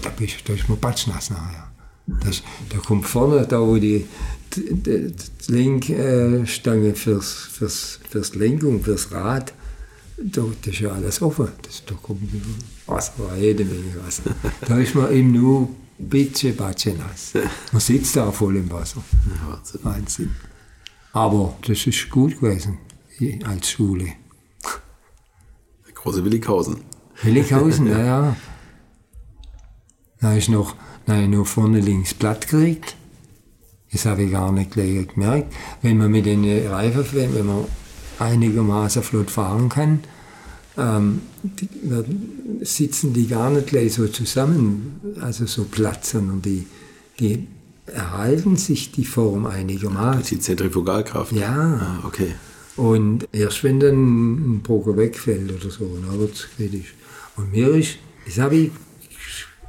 Da, bist, da ist man patschnass nachher. Das, da kommt vorne, da wo die, die, die Lenkstange fürs, fürs, fürs Lenkung, fürs Rad, da, das ist ja alles offen. Das, da kommt Wasser, jede Menge Wasser. Da ist man eben nur ein bisschen nass. Man sitzt da voll im Wasser. Wahnsinn. Aber das ist gut gewesen als Schule. Der große Willighausen. Willighausen, naja. Dann ist noch, dann noch vorne links platt gekriegt. Das habe ich gar nicht gleich gemerkt. Wenn man mit den Reifen, wenn man einigermaßen flott fahren kann, ähm, die, sitzen die gar nicht gleich so zusammen, also so platt, sondern die, die erhalten sich die Form einigermaßen. Die Zentrifugalkraft? Ja. Ah, okay. Und erst wenn dann ein Broker wegfällt oder so, dann wird es kritisch. Und mir ist, das habe ich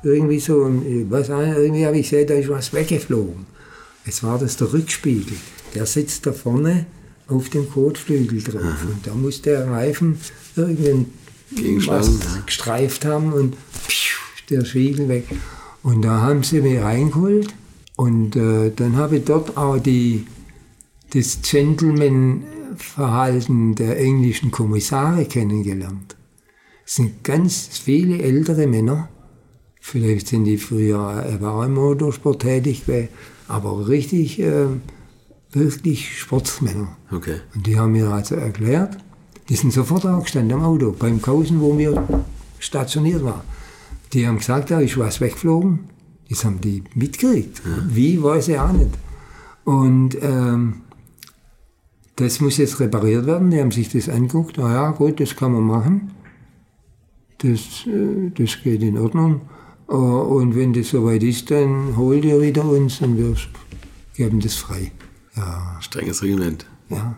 irgendwie so, was, irgendwie habe ich gesehen, da ist was weggeflogen. Jetzt war das der Rückspiegel. Der sitzt da vorne auf dem Kotflügel drauf. Aha. Und da muss der Reifen irgendeinen was gestreift haben und der Spiegel weg. Und da haben sie mich reingeholt und äh, dann habe ich dort auch die, das Gentleman-Verhalten der englischen Kommissare kennengelernt. Es sind ganz viele ältere Männer, vielleicht sind die früher äh, auch im Motorsport tätig aber richtig, äh, wirklich Sportsmänner. Okay. Und die haben mir also erklärt, die sind sofort aufgestanden am Auto, beim Kausen, wo wir stationiert waren. Die haben gesagt, da ist was weggeflogen. Das haben die mitgekriegt. Wie, weiß ich auch nicht. Und ähm, das muss jetzt repariert werden. Die haben sich das angeguckt. Na ja, gut, das kann man machen. Das, äh, das geht in Ordnung. Äh, und wenn das soweit ist, dann holt ihr wieder uns und wir geben das frei. Ja, Strenges Regiment. ja.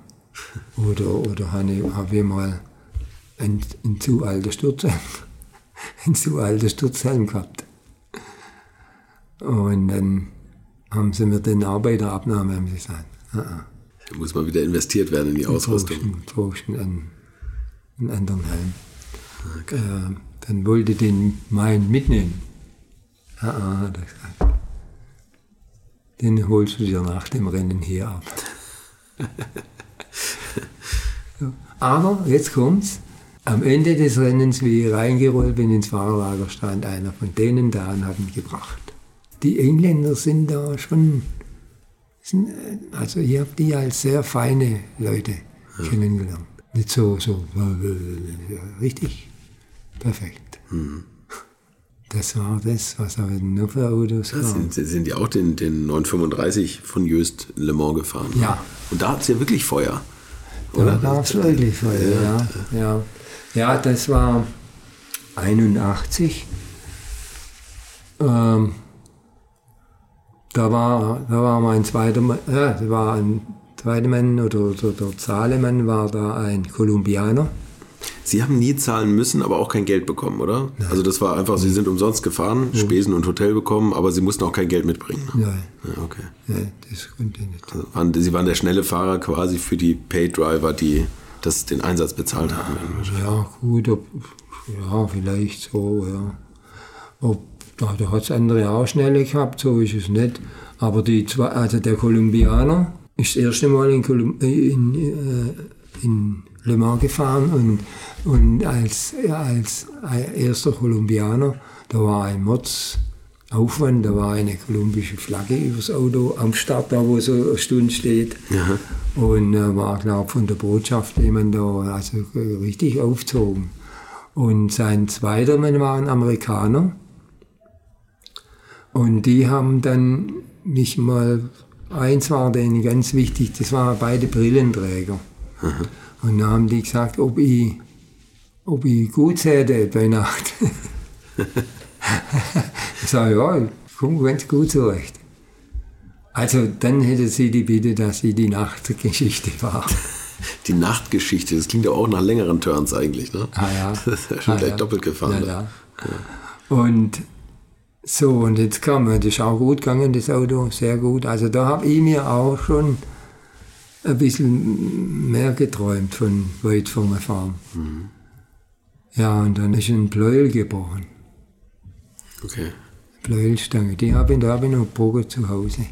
Oder, oder habe ich, mal einen, einen zu alten Sturzhelm, einen zu alten Sturzhelm gehabt. Und dann haben sie mir den Arbeiterabnahme haben sie gesagt. Ah, ah, Da muss mal wieder investiert werden in die du brauchst, Ausrüstung. brauchst einen, einen anderen Helm. Äh, dann wollte ich den meinen mitnehmen. Ah, ah, hat er gesagt. Den holst du dir nach dem Rennen hier ab. So. Aber jetzt kommt's. Am Ende des Rennens, wie ich reingerollt bin ins Fahrerlager, stand einer von denen da und hat ihn gebracht. Die Engländer sind da schon, sind, äh, also ich habe die als sehr feine Leute kennengelernt. Nicht so, so, äh, richtig perfekt. Das war das, was aber nur für Autos gab. sind, sind die auch den, den 935 von Jöst Le Mans gefahren? Ja. Und da hat es ja wirklich Feuer. Da gab es wirklich Feuer, ja. Ja. ja, das war 81. Ähm, da war, da war mein zweiter Mann, ja, da war ein zweiter Mann oder, oder der Zahlemann war da ein Kolumbianer. Sie haben nie zahlen müssen, aber auch kein Geld bekommen, oder? Also das war einfach, Sie sind umsonst gefahren, Spesen und Hotel bekommen, aber Sie mussten auch kein Geld mitbringen. Ne? Nein, Ja, okay. nein, das konnte ich nicht. Also waren, Sie waren der schnelle Fahrer quasi für die Paydriver, die das, den Einsatz bezahlt haben. Ja, gut, ob, ja, vielleicht so, ja. Ob, da, da hat es andere auch schnelle gehabt, so ist es nicht. Aber die zwei, also der Kolumbianer ist das erste Mal in, Kolum, äh, in, äh, in Le Mans gefahren und, und als, als erster Kolumbianer, da war ein Mordsaufwand, da war eine kolumbische Flagge übers Auto am Start, da wo so eine Stunde steht. Und äh, war, glaube von der Botschaft jemand da, also richtig aufzogen. Und sein zweiter Mann war ein Amerikaner. Und die haben dann mich mal, eins war denen ganz wichtig, das waren beide Brillenträger. Und dann haben die gesagt, ob ich, ob ich gut hätte bei Nacht. ich sage, ja, ich komme ganz gut zurecht. Also dann hätte sie die Bitte, dass sie die Nachtgeschichte war. Die Nachtgeschichte, das klingt ja auch nach längeren Turns eigentlich, ne? Ah ja. Das ist ja schon Ah, gleich ja. doppelt gefahren. Ja, ne? ja. Und so, und jetzt kam, das ist auch gut gegangen, das Auto, sehr gut. Also da habe ich mir auch schon ein bisschen mehr geträumt von weit vorne fahren. Mhm. Ja, und dann ist ein Pleuel gebrochen. Okay. Pleuelstange, die habe ich, da habe ich noch Bogen zu Hause.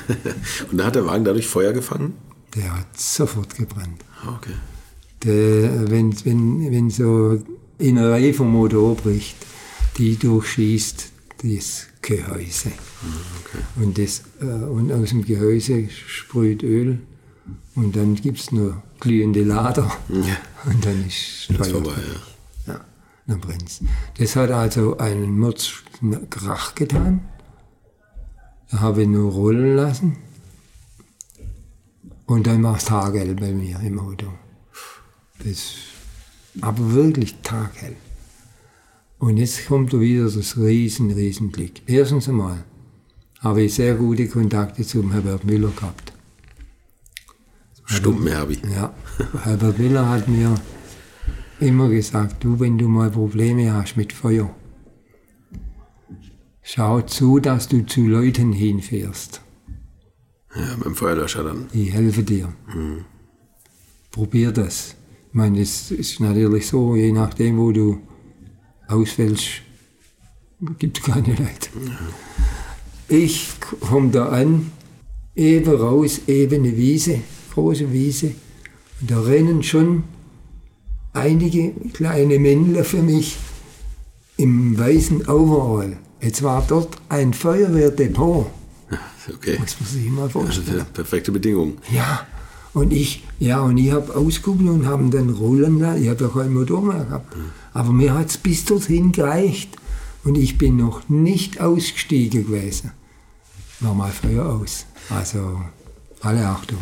Und da hat der Wagen dadurch Feuer gefangen? Der hat sofort gebrannt. Ah, Okay. Der, wenn, wenn, wenn so Innerei vom Motor bricht, die durchschießt das Gehäuse. Und, das, äh, und aus dem Gehäuse sprüht Öl und dann gibt es nur glühende Lader Ja. und dann ist ist vorbei, ja. Ja, dann brennt's. Das hat also einen Mordskrach getan. Da habe ich nur rollen lassen. Und dann war es taghell bei mir im Auto. Das, aber wirklich taghell. Und jetzt kommt wieder das riesen, riesen Glück. Erstens einmal habe ich sehr gute Kontakte zum Herbert Müller gehabt. Stumpenherbi. Ja, Herbert Müller hat mir immer gesagt, du, wenn du mal Probleme hast mit Feuer, schau zu, dass du zu Leuten hinfährst. Ja, dem Feuerlöscher dann. Die helfen dir. Probier das. Ich meine, es ist natürlich so, je nachdem, wo du ausfällst, gibt es keine Leute. Ich komme da an, eben raus, eben eine Wiese, große Wiese. Und da rennen schon einige kleine Männler für mich im weißen Overall. Jetzt war dort ein Feuerwehrdepot. Okay. Muss man sich mal vorstellen. ist perfekte Bedingungen. Ja, und ich, ja, und ich habe ausgeguckt und haben dann rollen lassen. Ich habe ja keinen Motor mehr gehabt. Aber mir hat es bis dorthin gereicht. Und ich bin noch nicht ausgestiegen gewesen. War mal Feuer aus. Also, alle Achtung.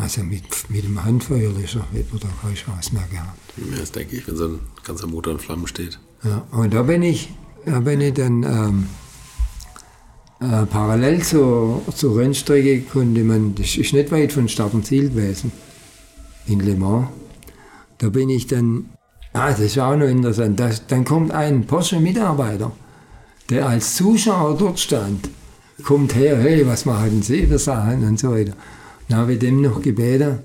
Also mit, mit dem Handfeuerlöscher hätte man da keine Chance mehr gehabt. Ja, das denke ich, wenn so ein ganzer Motor in Flammen steht. Ja, und da bin ich, da bin ich dann ähm, äh, parallel zur, zur Rennstrecke konnte man, das ist nicht weit von Start und Ziel gewesen, in Le Mans. Da bin ich dann, ah, das ist auch noch interessant, das, dann kommt ein Porsche-Mitarbeiter, der als Zuschauer dort stand, kommt her, hey, was machen Sie für Sachen und so weiter. Dann habe ich dem noch gebeten,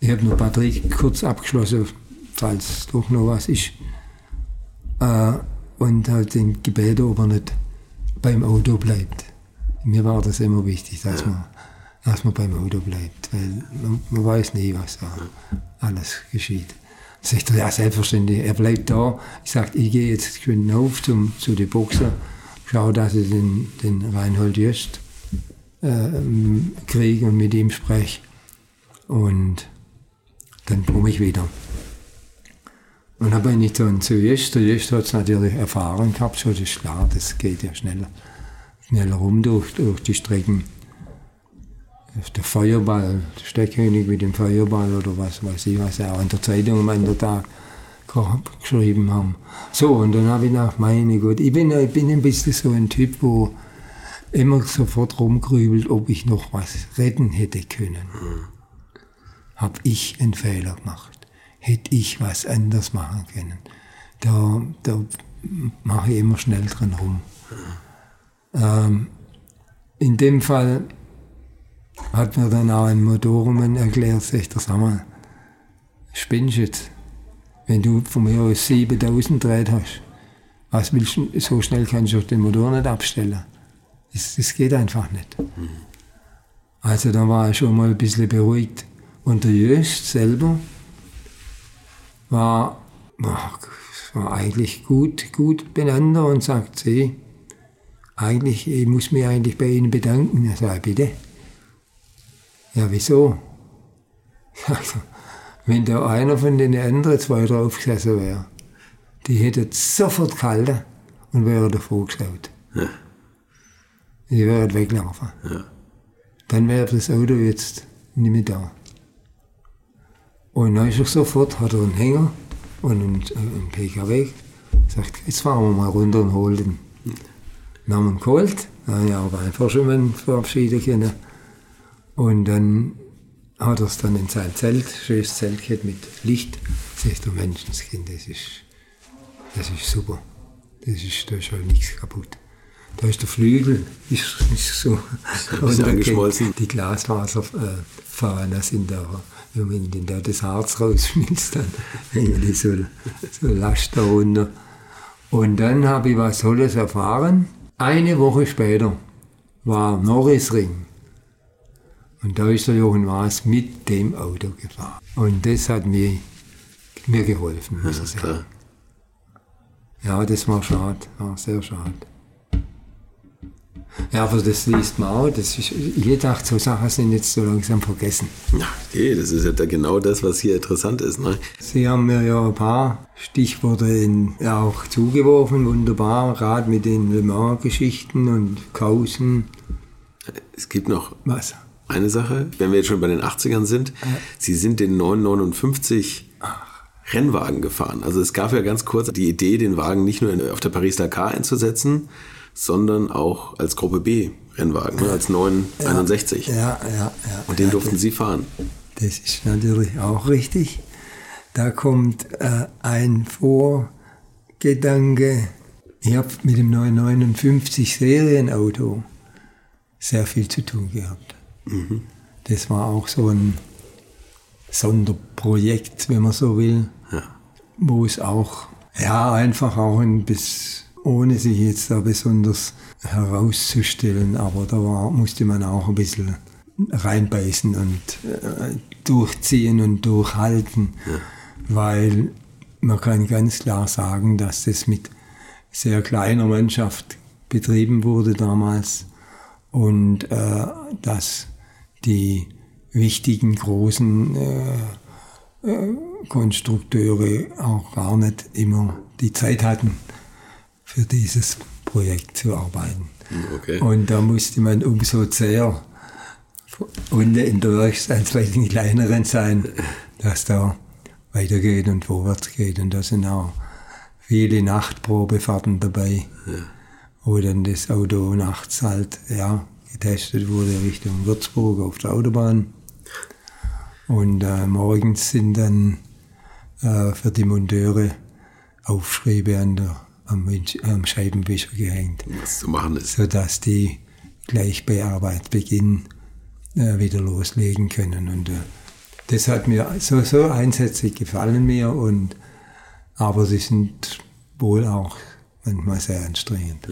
ich habe noch Batterie kurz abgeschlossen, falls doch noch was ist. Äh, und halt den gebeten, ob er nicht beim Auto bleibt. Mir war das immer wichtig, dass, man, dass man beim Auto bleibt, weil man, man weiß nie, was da alles geschieht. Sagt er, ja, selbstverständlich, er bleibt da. Ich sage, ich gehe jetzt geschwind auf zum, zu den Boxer, schaue, dass ich den, den Reinhold Jöst äh, kriege und mit ihm spreche. Und dann komme ich wieder. Und dann bin ich dann zu Jöst. Der Jöst hat es natürlich erfahren gehabt, so das ist klar, das geht ja schneller, schneller rum durch, durch die Strecken. Der Feuerball, der Steckkönig mit dem Feuerball oder was weiß ich, was sie auch in der Zeitung am Ende Tag ge- geschrieben haben. So, und dann habe ich gedacht, meine Gott, ich bin, ich bin ein bisschen so ein Typ, wo immer sofort rumgrübelt, ob ich noch was retten hätte können. Habe ich einen Fehler gemacht? Hätte ich was anders machen können? Da, da mache ich immer schnell drin rum. Ähm, in dem Fall hat mir dann auch ein Motormann erklärt, sagt er, sag mal, spinnst jetzt? Wenn du von mir aus 7000 dreht hast, was willst du, so schnell kannst du den Motor nicht abstellen. Das, das geht einfach nicht. Also da war ich schon mal ein bisschen beruhigt. Und der Jöst selber war, war, eigentlich gut, gut beieinander und sagt, sie, eigentlich, ich muss mich eigentlich bei Ihnen bedanken. Ich sage, bitte. Ja, wieso? Also, wenn da einer von den anderen zwei draufgesessen wäre, die hätten sofort gehalten und wären davor geschaut. Die wären weggelaufen. Dann wäre das Auto jetzt nicht mehr da. Und dann ist er sofort, hat er einen Hänger und einen, einen PKW, sagt, jetzt fahren wir mal runter und holen den. Dann haben wir ihn geholt, dann ich aber einfach schon mal verabschieden können. Und dann hat er es dann in sein Zelt, schönes Zelt gehabt mit Licht. Sagt du Menschenskind, das ist, das ist super. Das ist, da ist halt nichts kaputt. Da ist der Flügel, ist, ist so bisschen angeschmolzen. Die Glasfaserfahnen sind da, wenn denn da das Harz rausschmilzt, dann hängen die so, so Last darunter. Und dann habe ich was Tolles erfahren. Eine Woche später war Norrisring. Und da ist der Jochen Maas mit dem Auto gefahren. Und das hat mir, mir geholfen, muss ich sagen. Klar. Ja, das war schade, war sehr schade. Ja, aber das liest man auch. Das ist, ich dachte, so Sachen sind jetzt so langsam vergessen. Ja, okay, das ist ja da genau das, was hier interessant ist. Ne? Sie haben mir ja ein paar Stichworte in, ja, auch zugeworfen, wunderbar, gerade mit den Le Mans-Geschichten und Kausen. Es gibt noch Was? eine Sache, wenn wir jetzt schon bei den 80ern sind. Sie sind den 959 Rennwagen gefahren. Also es gab ja ganz kurz die Idee, den Wagen nicht nur auf der Paris-Dakar einzusetzen, sondern auch als Gruppe B Rennwagen, ne, als 961. Ja, ja, ja. Und den durften Sie fahren. Das ist natürlich auch richtig. Da kommt äh, ein Vorgedanke. Ich habe mit dem 959 Serienauto sehr viel zu tun gehabt. Das war auch so ein, Sonderprojekt, wenn man so will, Ja. wo es auch, ja, einfach auch ein bisschen, ohne sich jetzt da besonders herauszustellen, aber da war, musste man auch ein bisschen reinbeißen und äh, durchziehen und durchhalten, weil man kann ganz klar sagen, dass das mit sehr kleiner Mannschaft betrieben wurde damals und äh, dass die wichtigen großen äh, äh, Konstrukteure auch gar nicht immer die Zeit hatten, für dieses Projekt zu arbeiten. Okay. Und da musste man umso zäher unten in der Werkstatt bei den kleineren sein, dass da weitergeht und vorwärts geht. Und da sind auch viele Nachtprobefahrten dabei, wo dann das Auto nachts halt ja, getestet wurde Richtung Würzburg auf der Autobahn. Und äh, morgens sind dann äh, für die Monteure Aufschriebe an der, am, am Scheibenwischer gehängt Was zu machen ist. sodass die gleich bei Arbeitsbeginn äh, wieder loslegen können. Und äh, das hat mir, so, so Einsätze gefallen mir, und, aber sie sind wohl auch manchmal sehr anstrengend.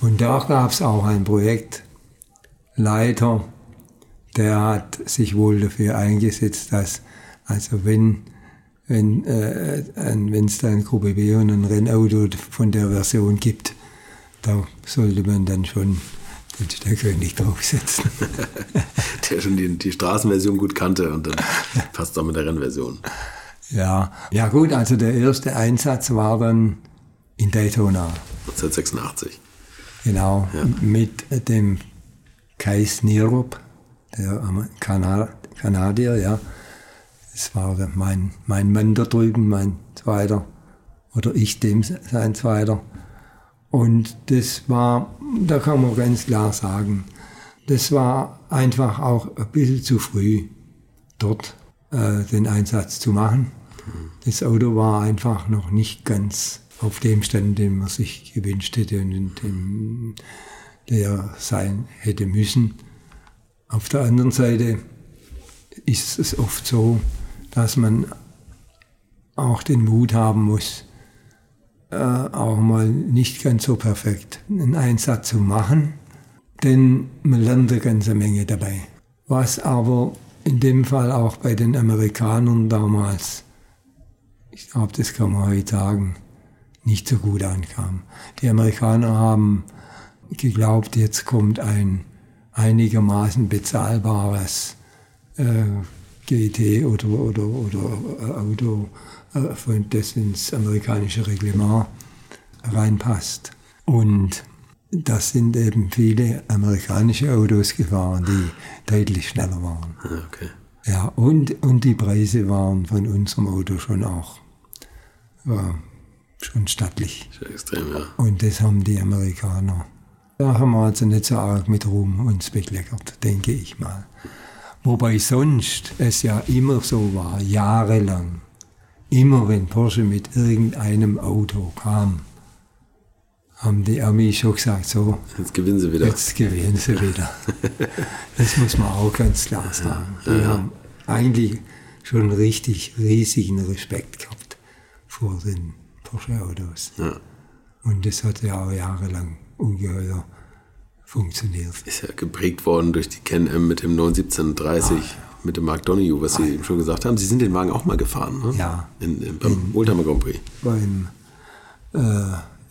Und da gab es auch einen Projektleiter, der hat sich wohl dafür eingesetzt, dass, also wenn wenn äh, es da ein Gruppe B und ein Rennauto von der Version gibt, da sollte man dann schon den Steckerkönig draufsetzen. Der schon die, die Straßenversion gut kannte und dann passt auch mit der Rennversion. ja. ja gut, also der erste Einsatz war dann in Daytona, 1986. genau, mit dem Kais Nirop, der Kanadier, ja. Das war mein, mein Mann da drüben, mein zweiter, oder ich dem sein zweiter. Und das war, da kann man ganz klar sagen, das war einfach auch ein bisschen zu früh, dort äh, den Einsatz zu machen. Das Auto war einfach noch nicht ganz auf dem Stand, den man sich gewünscht hätte und dem der sein hätte müssen. Auf der anderen Seite ist es oft so, dass man auch den Mut haben muss, äh, auch mal nicht ganz so perfekt einen Einsatz zu machen, denn man lernt eine ganze Menge dabei. Was aber in dem Fall auch bei den Amerikanern damals, ich glaube, das kann man heute sagen, nicht so gut ankam. Die Amerikaner haben geglaubt, jetzt kommt ein einigermaßen bezahlbares äh, GT oder, oder, oder äh, Auto, äh, von das ins amerikanische Reglement reinpasst. Und das sind eben viele amerikanische Autos gefahren, die deutlich schneller waren. Ja, okay. Ja, und, und die Preise waren von unserem Auto schon auch ja, schon stattlich. Sehr extrem, ja. Und das haben die Amerikaner. Da haben wir also nicht so arg mit Ruhm uns bekleckert, denke ich mal. Wobei sonst es ja immer so war, jahrelang. Immer wenn Porsche mit irgendeinem Auto kam, haben die Amis schon gesagt, so, Jetzt gewinnen sie wieder. Jetzt gewinnen sie wieder. Das muss man auch ganz klar sagen. Die haben eigentlich schon richtig riesigen Respekt gehabt vor den Porsche-Autos. Ja. Und das hat ja auch jahrelang ungeheuer funktioniert. Ist ja geprägt worden durch die Can-Am mit dem 91730, mit dem Mark Donoghue, was Sie eben schon gesagt haben. Sie sind den Wagen auch mal gefahren, ne? Ja. In, in, beim Oldtimer Grand Prix. Beim, äh,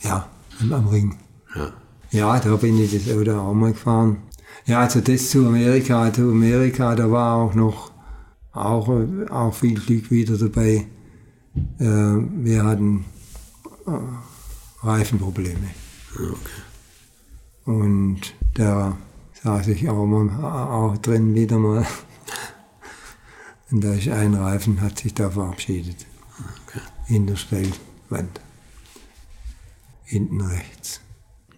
ja, am am Ring. Ja. Ja, da bin ich das Auto auch mal gefahren. Ja, also das zu Amerika, zu Amerika, da war auch noch auch, auch viel Glück wieder dabei. Äh, wir hatten äh, Reifenprobleme. ja okay. Und da saß ich auch, mal, auch drin wieder mal. Und da ist ein Reifen, hat sich da verabschiedet. In der Stellwand. Hinten rechts.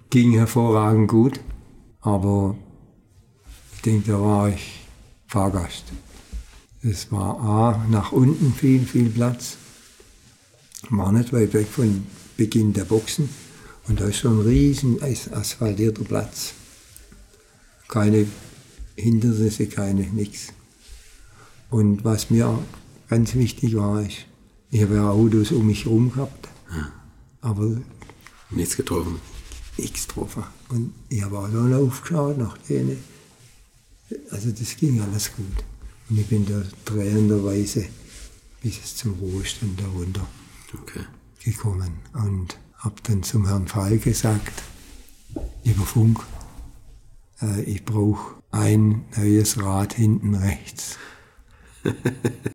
Ging hervorragend gut, aber ich denke, da war ich Fahrgast. Es war A, nach unten viel, viel Platz. War nicht weit weg von Beginn der Boxen. Und da ist so ein riesen as- asphaltierter Platz. Keine Hindernisse, keine nix. Und was mir ganz wichtig war, ist, ich habe ja Autos um mich herum gehabt, aber Nichts getroffen. nichts getroffen. Und ich habe auch dann aufgeschaut nach denen. Also das ging alles gut. Und ich bin da drehenderweise bis es zum Ruhestand darunter Okay. gekommen und habe dann zum Herrn Fall gesagt, über Funk, äh, ich brauche ein neues Rad hinten rechts.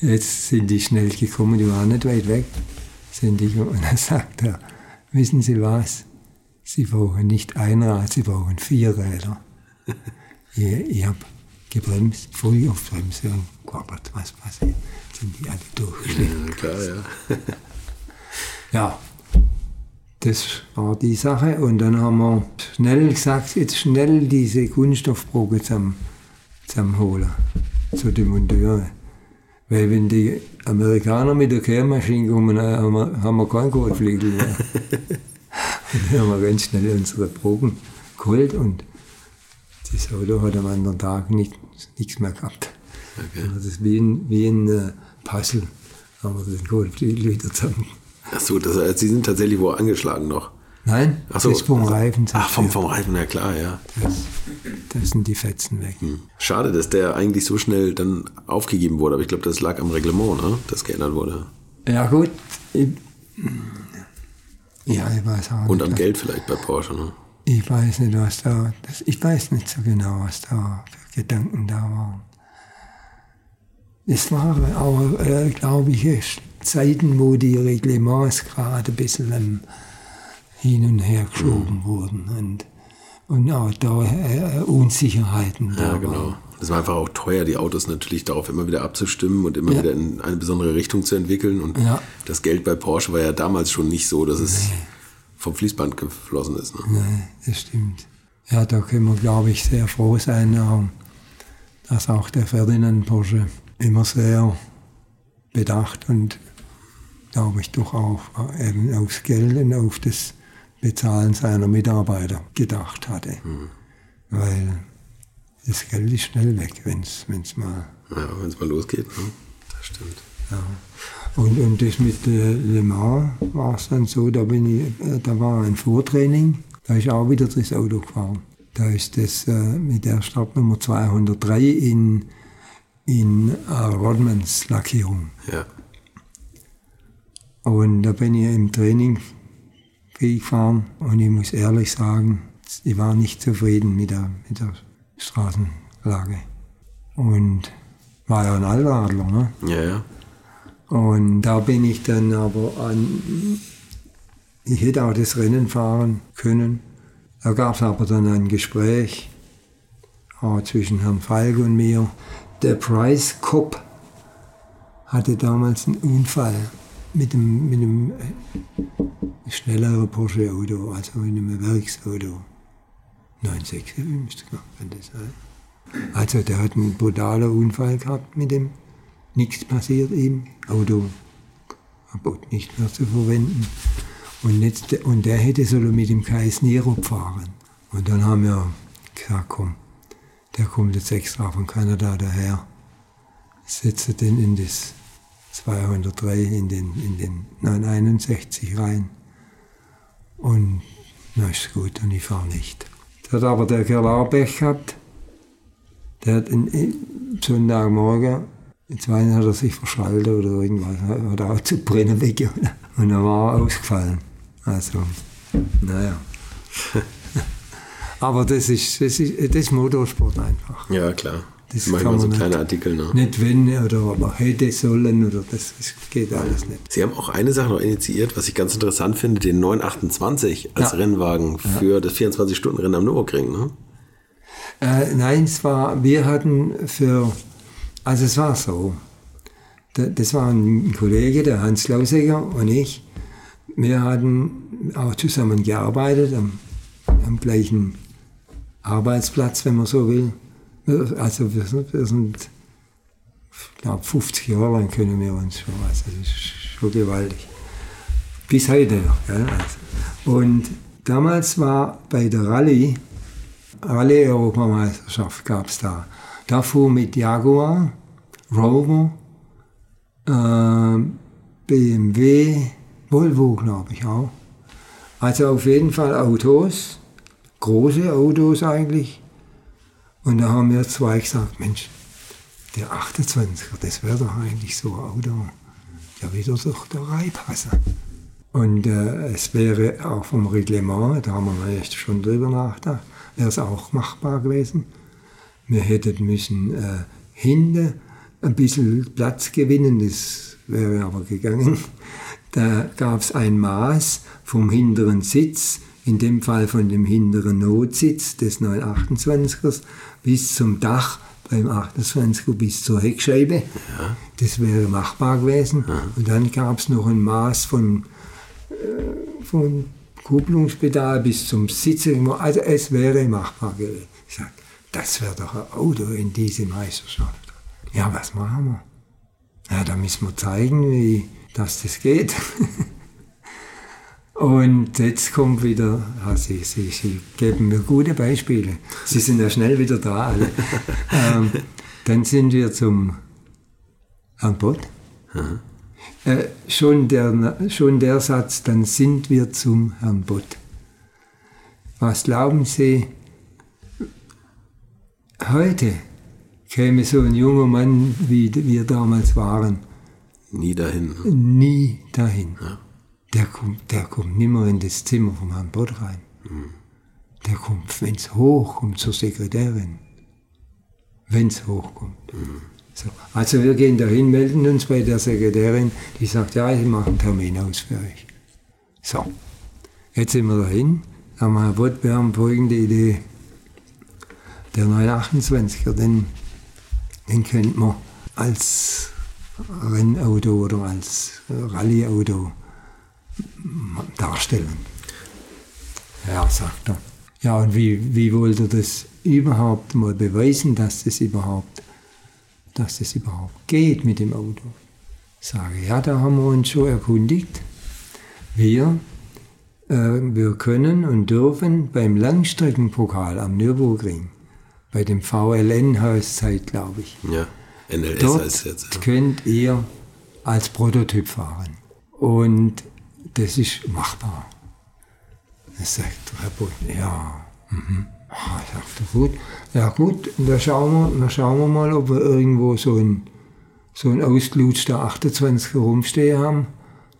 Jetzt sind die schnell gekommen, die waren nicht weit weg. Sind die, und dann sagt er, wissen Sie was? Sie brauchen nicht ein Rad, Sie brauchen vier Räder. ich ich habe gebremst, voll auf Bremse und gewappert, was passiert. Sind die alle durchgeschnitten. Ja, klar, ja. Ja, das war die Sache. Und dann haben wir schnell gesagt, jetzt schnell diese Kunststoffprobe zum, zum holen, zu den Monteuren. Weil wenn die Amerikaner mit der Kehrmaschine kommen, dann haben wir, haben wir keinen Kotflügel mehr. und dann haben wir ganz schnell unsere Proben geholt und das Auto hat am anderen Tag nicht, nichts mehr gehabt. Okay. Also das ist wie ein, wie ein äh, Puzzle, haben wir den Kotflügel wieder zusammen. Ach so, das heißt, Sie sind tatsächlich wo angeschlagen noch. Nein, Ach so. vom Reifen. Ach, vom, vom Reifen, ja klar, ja. Das, das sind die Fetzen weg. Schade, dass der eigentlich so schnell dann aufgegeben wurde, aber ich glaube, das lag am Reglement, ne? das geändert wurde. Ja gut, ich, ja, ich weiß auch Und nicht. am Geld vielleicht bei Porsche. Ne? Ich weiß nicht, was da, das, ich weiß nicht so genau, was da für Gedanken da waren. Es waren auch, äh, glaube ich, Zeiten, wo die Reglements gerade ein bisschen ähm, hin und her geschoben Mhm. wurden und, und auch da äh, Unsicherheiten da Ja, genau. Es war einfach auch teuer, die Autos natürlich darauf immer wieder abzustimmen und immer Ja. wieder in eine besondere Richtung zu entwickeln. Und Ja. das Geld bei Porsche war ja damals schon nicht so, dass es vom Fließband geflossen ist. Ne? Nein, das stimmt. Ja, da können wir, glaube ich, sehr froh sein, dass auch der Ferdinand Porsche immer sehr bedacht und, glaube ich, doch auch äh, eben aufs Geld und auf das Bezahlen seiner Mitarbeiter gedacht hatte. Weil das Geld ist schnell weg, wenn es mal Ja, wenn es mal losgeht. Ne? Das stimmt. Und, und das mit äh, Le Mans war es dann so, da, bin ich, äh, da war ein Vortraining, da ist auch wieder das Auto gefahren. Da ist das äh, mit der Startnummer 203 in, in äh, Rodmans Lackierung. Ja. Und da bin ich im Training gefahren und ich muss ehrlich sagen, ich war nicht zufrieden mit der, mit der Straßenlage. Und war ja ein Allradler, ne? Ja, ja. Und da bin ich dann aber an, ich hätte auch das Rennen fahren können. Da gab es aber dann ein Gespräch auch zwischen Herrn Falk und mir. Der Price Cop hatte damals einen Unfall mit einem, mit einem äh, schnelleren Porsche Auto, also mit einem Werksauto. 965 müsste kann das sein. Also der hat einen brutalen Unfall gehabt mit dem. Nichts passiert ihm. Auto kaputt, nicht mehr zu verwenden. Und, jetzt, und der hätte solo mit dem Kais Nero fahren. Und dann haben wir gesagt, komm, der kommt jetzt extra von Kanada daher. Setze den in das 203, in den, in den 961 rein. Und na ist gut, und ich fahre nicht. Das hat aber der Kerl auch Pech gehabt. Der hat in, Sonntagmorgen, nicht, hat er sich verschaltet oder irgendwas, hat auch zu brennen weg und dann war er ausgefallen. Also, naja. aber das ist, das ist, das ist Motorsport einfach. Ja, klar. Das Manchmal so kleine nicht- Artikel, ne? Nicht wenn oder hätte sollen oder das, das geht alles nicht. Sie haben auch eine Sache noch initiiert, was ich ganz interessant finde, den 928 als Ja. Rennwagen für das 24-Stunden-Rennen am Nürburgring, ne? Äh, nein, es war, wir hatten für, also es war so, Da- das war ein Kollege, der Hans Klauseger und ich, wir hatten auch zusammen gearbeitet am, am gleichen Arbeitsplatz, wenn man so will. Also wir sind, wir sind ich glaube 50 Jahre lang können wir uns schon, also das ist schon gewaltig. Bis heute noch. Gell? Also. Und damals war bei der Rallye, Rallye-Europameisterschaft gab es da. Da fuhr mit Jaguar, Rover, äh, BMW, Volvo glaube ich auch. Also auf jeden Fall Autos, große Autos eigentlich. Und da haben wir zwei gesagt, Mensch, der 28er, das wäre doch eigentlich so ein Auto. Der würde doch da reinpassen. Und äh, es wäre auch vom Reglement, da haben wir echt schon drüber nachgedacht, wäre es auch machbar gewesen. Wir hätten müssen äh, hinten ein bisschen Platz gewinnen, das wäre aber gegangen. Da gab es ein Maß vom hinteren Sitz, in dem Fall von dem hinteren Notsitz des 928ers bis zum Dach beim 28er bis zur Heckscheibe. Das wäre machbar gewesen. Und dann gab es noch ein Maß von vom Kupplungspedal bis zum Sitzen. Also es wäre machbar gewesen. Ich sage, das wäre doch ein Auto in diese Meisterschaft. Ja, was machen wir? Ja, da müssen wir zeigen, wie dass das geht. Und jetzt kommt wieder, ja, sie, sie, sie geben mir gute Beispiele. Sie sind ja schnell wieder da. Alle. ähm, dann sind wir zum Herrn Bott. Äh, schon, der, schon der Satz, dann sind wir zum Herrn Bott. Was glauben Sie, heute käme so ein junger Mann, wie wir damals waren, Nie dahin. ne? nie dahin. Der kommt, der kommt nimmer in das Zimmer vom Herrn Bott rein. Der kommt, wenn es hochkommt, zur Sekretärin. Wenn es hochkommt. So. Also wir gehen dahin, melden uns bei der Sekretärin, die sagt, ja, ich mache einen Termin aus für euch. So, jetzt sind wir dahin, wir, Herr Bott, wir haben folgende Idee. Der 928er, den, den könnte man als Rennauto oder als Rallyeauto darstellen. Ja, sagt er. Ja, und wie, wie wollt ihr das überhaupt mal beweisen, dass das überhaupt, dass das überhaupt geht mit dem Auto? Ich sage, ja, da haben wir uns schon erkundigt. Wir, äh, wir können und dürfen beim Langstreckenpokal am Nürburgring, bei dem VLN Hauszeit, glaube ich, Ja. NLS Dort heißt es jetzt. Ja. könnt ihr als Prototyp fahren. Und das ist machbar. Das sagt der Herr Boden, ja. Mhm. Ah, sagt er, gut. Ja gut, da schauen, wir, dann schauen wir mal, ob wir irgendwo so ein, so ein ausgelutschter 28er rumstehen haben.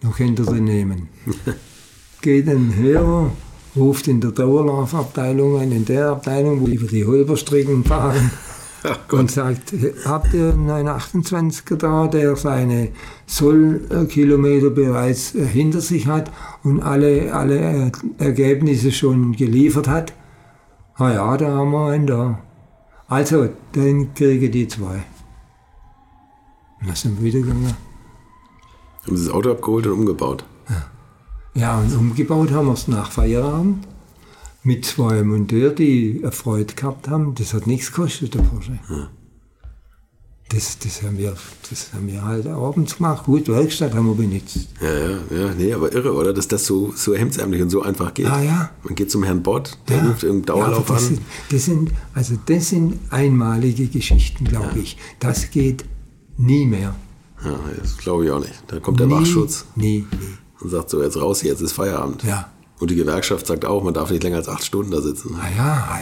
noch könnt ihr den nehmen. Geht dann her, ruft in der Dauerlaufabteilung an, in der Abteilung, wo über die Holperstrecken fahren und sagt, habt ihr einen 928er da, der seine Sollkilometer bereits hinter sich hat und alle, alle Ergebnisse schon geliefert hat? Ah ja, da haben wir einen da. Also, dann kriege die zwei. Und dann sind wir wieder gegangen. Haben Sie das Auto abgeholt und umgebaut? Ja, ja und umgebaut haben wir es nach Feierabend mit zwei Monteuren, die Freude gehabt haben. Das hat nichts gekostet, der Porsche. Ja. Das, das, haben wir, das haben wir halt abends gemacht. Gut, Werkstatt haben wir benutzt. Ja, ja, ja, nee, aber irre, oder? Dass das so, so hemdsärmlich und so einfach geht. Ah, ja. Man geht zum Herrn Bott, der ja. ruft irgendeinen Dauerlauf ja, das an. Sind, das sind, also das sind einmalige Geschichten, glaube ja. ich. Das geht nie mehr. Ja, das glaube ich auch nicht. Da kommt der nie, Wachschutz. Nie, nie. Und sagt so, jetzt raus, jetzt ist Feierabend. Ja. Und die Gewerkschaft sagt auch, man darf nicht länger als acht Stunden da sitzen. Ah ja,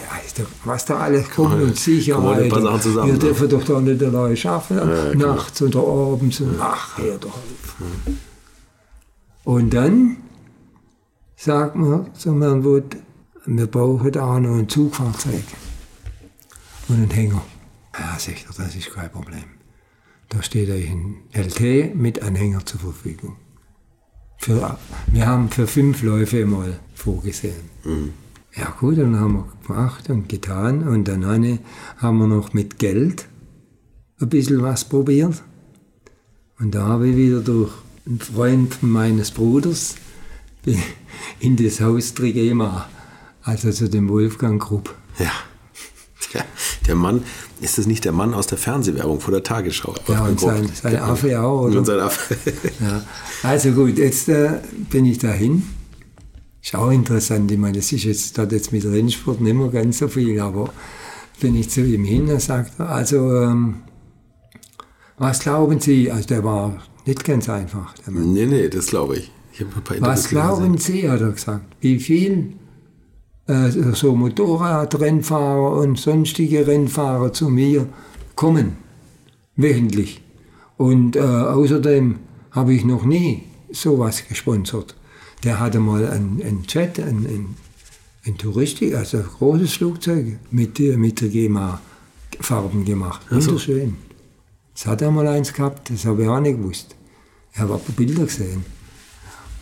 was da alles kommt und Sicherheit. Zusammen, wir dürfen doch da nicht alleine schaffen, ja, nachts oder abends und ach, hör doch auf. Ja. Und dann sagt man zum Herrn Wood, wir brauchen da noch ein Zugfahrzeug und einen Hänger. Ja, sagt er, das ist kein Problem. Da steht euch ein LT mit Anhänger zur Verfügung. Für, wir haben für fünf Läufe mal vorgesehen. Mhm. Ja gut, dann haben wir gemacht und getan und dann haben wir noch mit Geld ein bisschen was probiert. Und da habe ich wieder durch einen Freund meines Bruders in das Haus Trigema, also zu dem Wolfgang Grupp. Ja. ja. Der Mann, ist das nicht der Mann aus der Fernsehwerbung vor der Tagesschau? Ja, und sein, sein Affe auch, oder? Und sein Affe. ja. Also gut, jetzt äh, bin ich dahin. Ist auch interessant, ich meine, das ist jetzt, das jetzt mit Rennsport nicht mehr ganz so viel, aber bin ich zu ihm hin, er sagt also, ähm, was glauben Sie? Also der war nicht ganz einfach. Der Mann. Nee, nee, das glaube ich. ich was glauben Sie, hat er gesagt, wie viel äh, so Motorradrennfahrer und sonstige Rennfahrer zu mir kommen, wöchentlich. Und äh, außerdem habe ich noch nie sowas gesponsert. Der hatte mal einen, einen Jet, ein, ein, ein Touristik, also ein großes Flugzeug mit, mit der GEMA-Farben gemacht. Wunderschön. Das hat er mal eins gehabt, das habe ich auch nicht gewusst. Ich habe aber Bilder gesehen.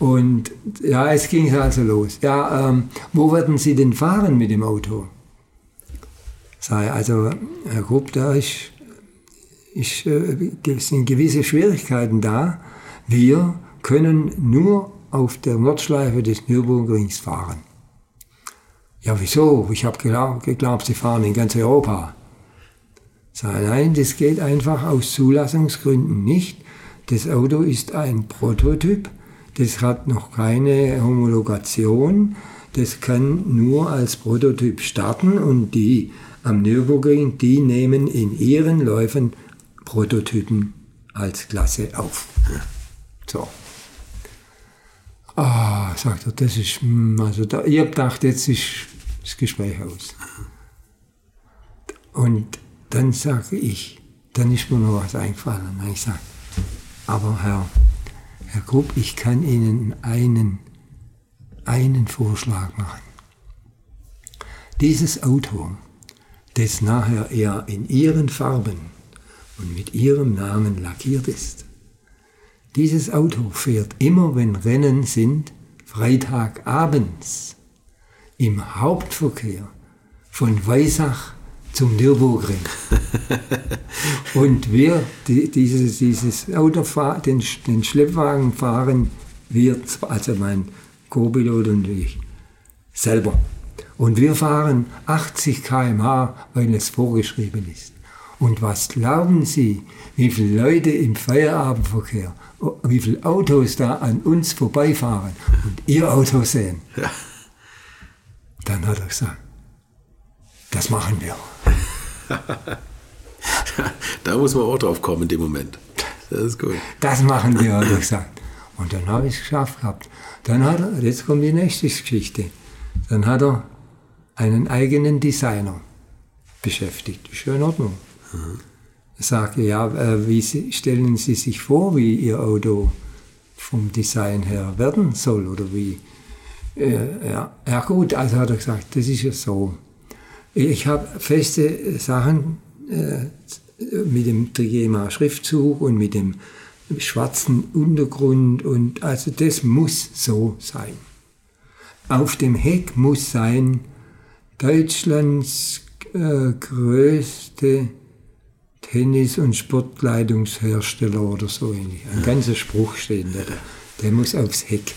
Und ja, es ging also los. Ja, ähm, wo werden Sie denn fahren mit dem Auto? Sei also, Herr Grupp, da ist, ist, äh, sind gewisse Schwierigkeiten da. Wir können nur auf der Nordschleife des Nürburgrings fahren. Ja, wieso? Ich habe geglaubt, Sie fahren in ganz Europa. Sei, nein, das geht einfach aus Zulassungsgründen nicht. Das Auto ist ein Prototyp das hat noch keine Homologation. Das kann nur als Prototyp starten und die am Nürburgring, die nehmen in ihren Läufen Prototypen als Klasse auf. So. Ah, sagt er, das ist, hm, also da, ich habe gedacht, jetzt ist das Gespräch aus. Und dann sage ich, dann ist mir noch was eingefallen. Ich sage, aber Herr, Herr Grupp, ich kann Ihnen einen, einen Vorschlag machen. Dieses Auto, das nachher eher in Ihren Farben und mit Ihrem Namen lackiert ist, dieses Auto fährt immer, wenn Rennen sind, Freitagabends im Hauptverkehr von Weisach zum Nürburgring. und wir, die, dieses, dieses Auto, den, den Schleppwagen fahren wir, also mein Co-Pilot und ich, selber. Und wir fahren 80 km/h, weil es vorgeschrieben ist. Und was glauben Sie, wie viele Leute im Feierabendverkehr, wie viele Autos da an uns vorbeifahren und Ihr Auto sehen? Ja. Dann hat er gesagt, das machen wir. da muss man auch drauf kommen in dem Moment. Das ist gut. Das machen wir, hat er gesagt. Und dann habe ich es geschafft gehabt. Dann hat er, jetzt kommt die nächste Geschichte. Dann hat er einen eigenen Designer beschäftigt. Ist ja in Ordnung. Mhm. Er sagte, ja, äh, wie Sie, stellen Sie sich vor, wie Ihr Auto vom Design her werden soll oder wie. Äh, ja, ja gut, also hat er gesagt, das ist ja so. Ich habe feste Sachen äh, mit dem Trigema-Schriftzug und mit dem schwarzen Untergrund und also das muss so sein. Auf dem Heck muss sein Deutschlands äh, größte Tennis- und Sportkleidungshersteller oder so ähnlich. Ein ganzer Spruch steht da. Der muss aufs Heck.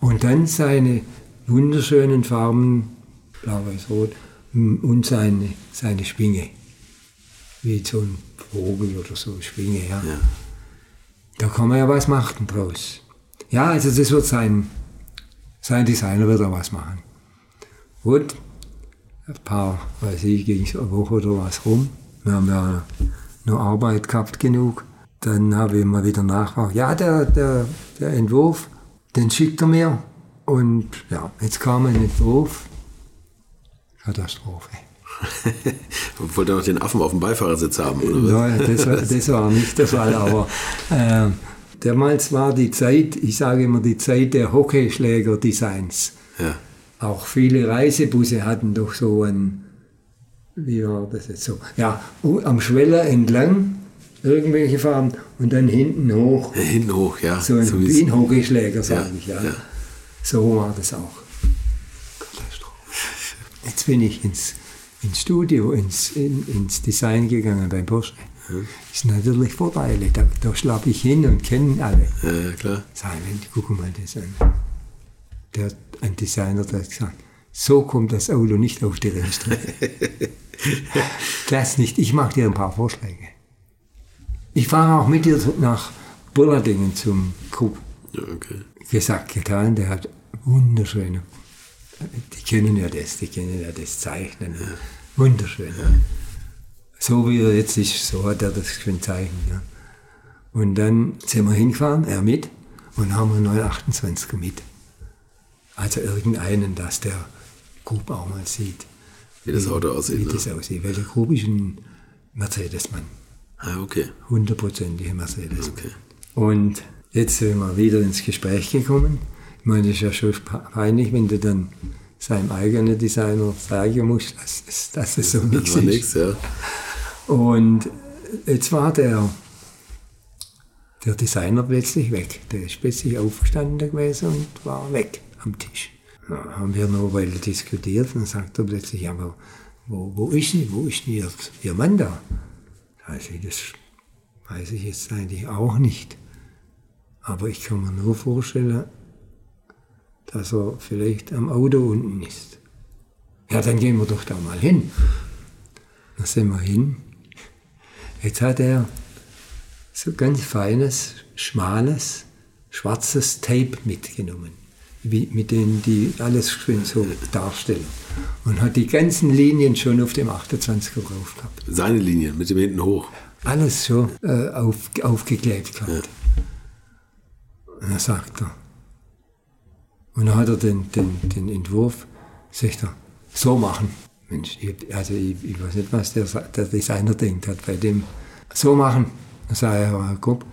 Und dann seine wunderschönen Farben, blau, weiß, rot, und seine, seine Schwinge. Wie so ein Vogel oder so, Schwinge, ja. ja. Da kann man ja was machen draus. Ja, also das wird sein, sein Designer wird da was machen. Gut, ein paar, weiß ich, ging es eine Woche oder was rum. Wir haben ja noch Arbeit gehabt genug. Dann habe ich mal wieder nachgefragt. Ja, der, der, der Entwurf, den schickt er mir. Und ja, jetzt kam ein Entwurf. Katastrophe. Wollte noch den Affen auf dem Beifahrersitz haben, oder? Nein, das, das war nicht der Fall, aber äh, damals war die Zeit, ich sage immer die Zeit der Hockeyschläger-Designs. Ja. Auch viele Reisebusse hatten doch so ein, wie war das jetzt so? Ja, am Schweller entlang irgendwelche Farben und dann hinten hoch. Ja, hinten hoch, ja. So ein, so wie ein Hockeyschläger, sage ja, ich, ja. ja. So war das auch. Jetzt bin ich ins, ins Studio, ins, in, ins Design gegangen bei Porsche. Ja. Ist natürlich Vorteile. Da, da schlappe ich hin und kenne alle. Ja, klar. Sagen, guck mal das an. Der, ein Designer der hat gesagt, so kommt das Auto nicht auf die Rennstrecke. das nicht. Ich mache dir ein paar Vorschläge. Ich fahre auch mit dir nach Bulladingen zum Kup. Ja, okay. Gesagt, getan, der hat wunderschöne, die kennen ja das, die kennen ja das Zeichnen. Ja. Wunderschön. Ja. So wie er jetzt ist, so hat er das schön zeichnen. Ja. Und dann sind wir hingefahren, er mit, und haben einen 928er mit. Also irgendeinen, dass der Grub auch mal sieht. Wie das Auto aussieht. Wie ne? das aussieht. Weil der Grub ist ein Mercedes-Mann. Ah, okay. Hundertprozentige Mercedes. Okay. Und jetzt sind wir wieder ins Gespräch gekommen. Ich meine, das ist ja schon peinlich, wenn du dann seinem eigenen Designer sagen musst, dass, es, dass es so das nichts ist. Nix, ja. Und jetzt war der, der Designer plötzlich weg. Der ist plötzlich aufgestanden gewesen und war weg am Tisch. Da haben wir noch eine Weile diskutiert und dann sagt er plötzlich, aber wo, wo ist denn, wo ist denn ihr, ihr Mann da? Also das weiß ich jetzt eigentlich auch nicht. Aber ich kann mir nur vorstellen, dass er vielleicht am Auto unten ist. Ja, dann gehen wir doch da mal hin. Da sind wir hin. Jetzt hat er so ganz feines, schmales, schwarzes Tape mitgenommen wie, mit denen die alles schön so darstellen. Und hat die ganzen Linien schon auf dem 28er drauf gehabt. Seine Linien, mit dem hinten hoch? Alles schon äh, auf, aufgeklebt gehabt. Ja. Und dann sagt er, und dann hat er den, den, den Entwurf, sagt er, so machen. Mensch, ich, also ich, ich, weiß nicht, was der, der Designer denkt hat bei dem. So machen. Dann sage ich, Herr Grupp,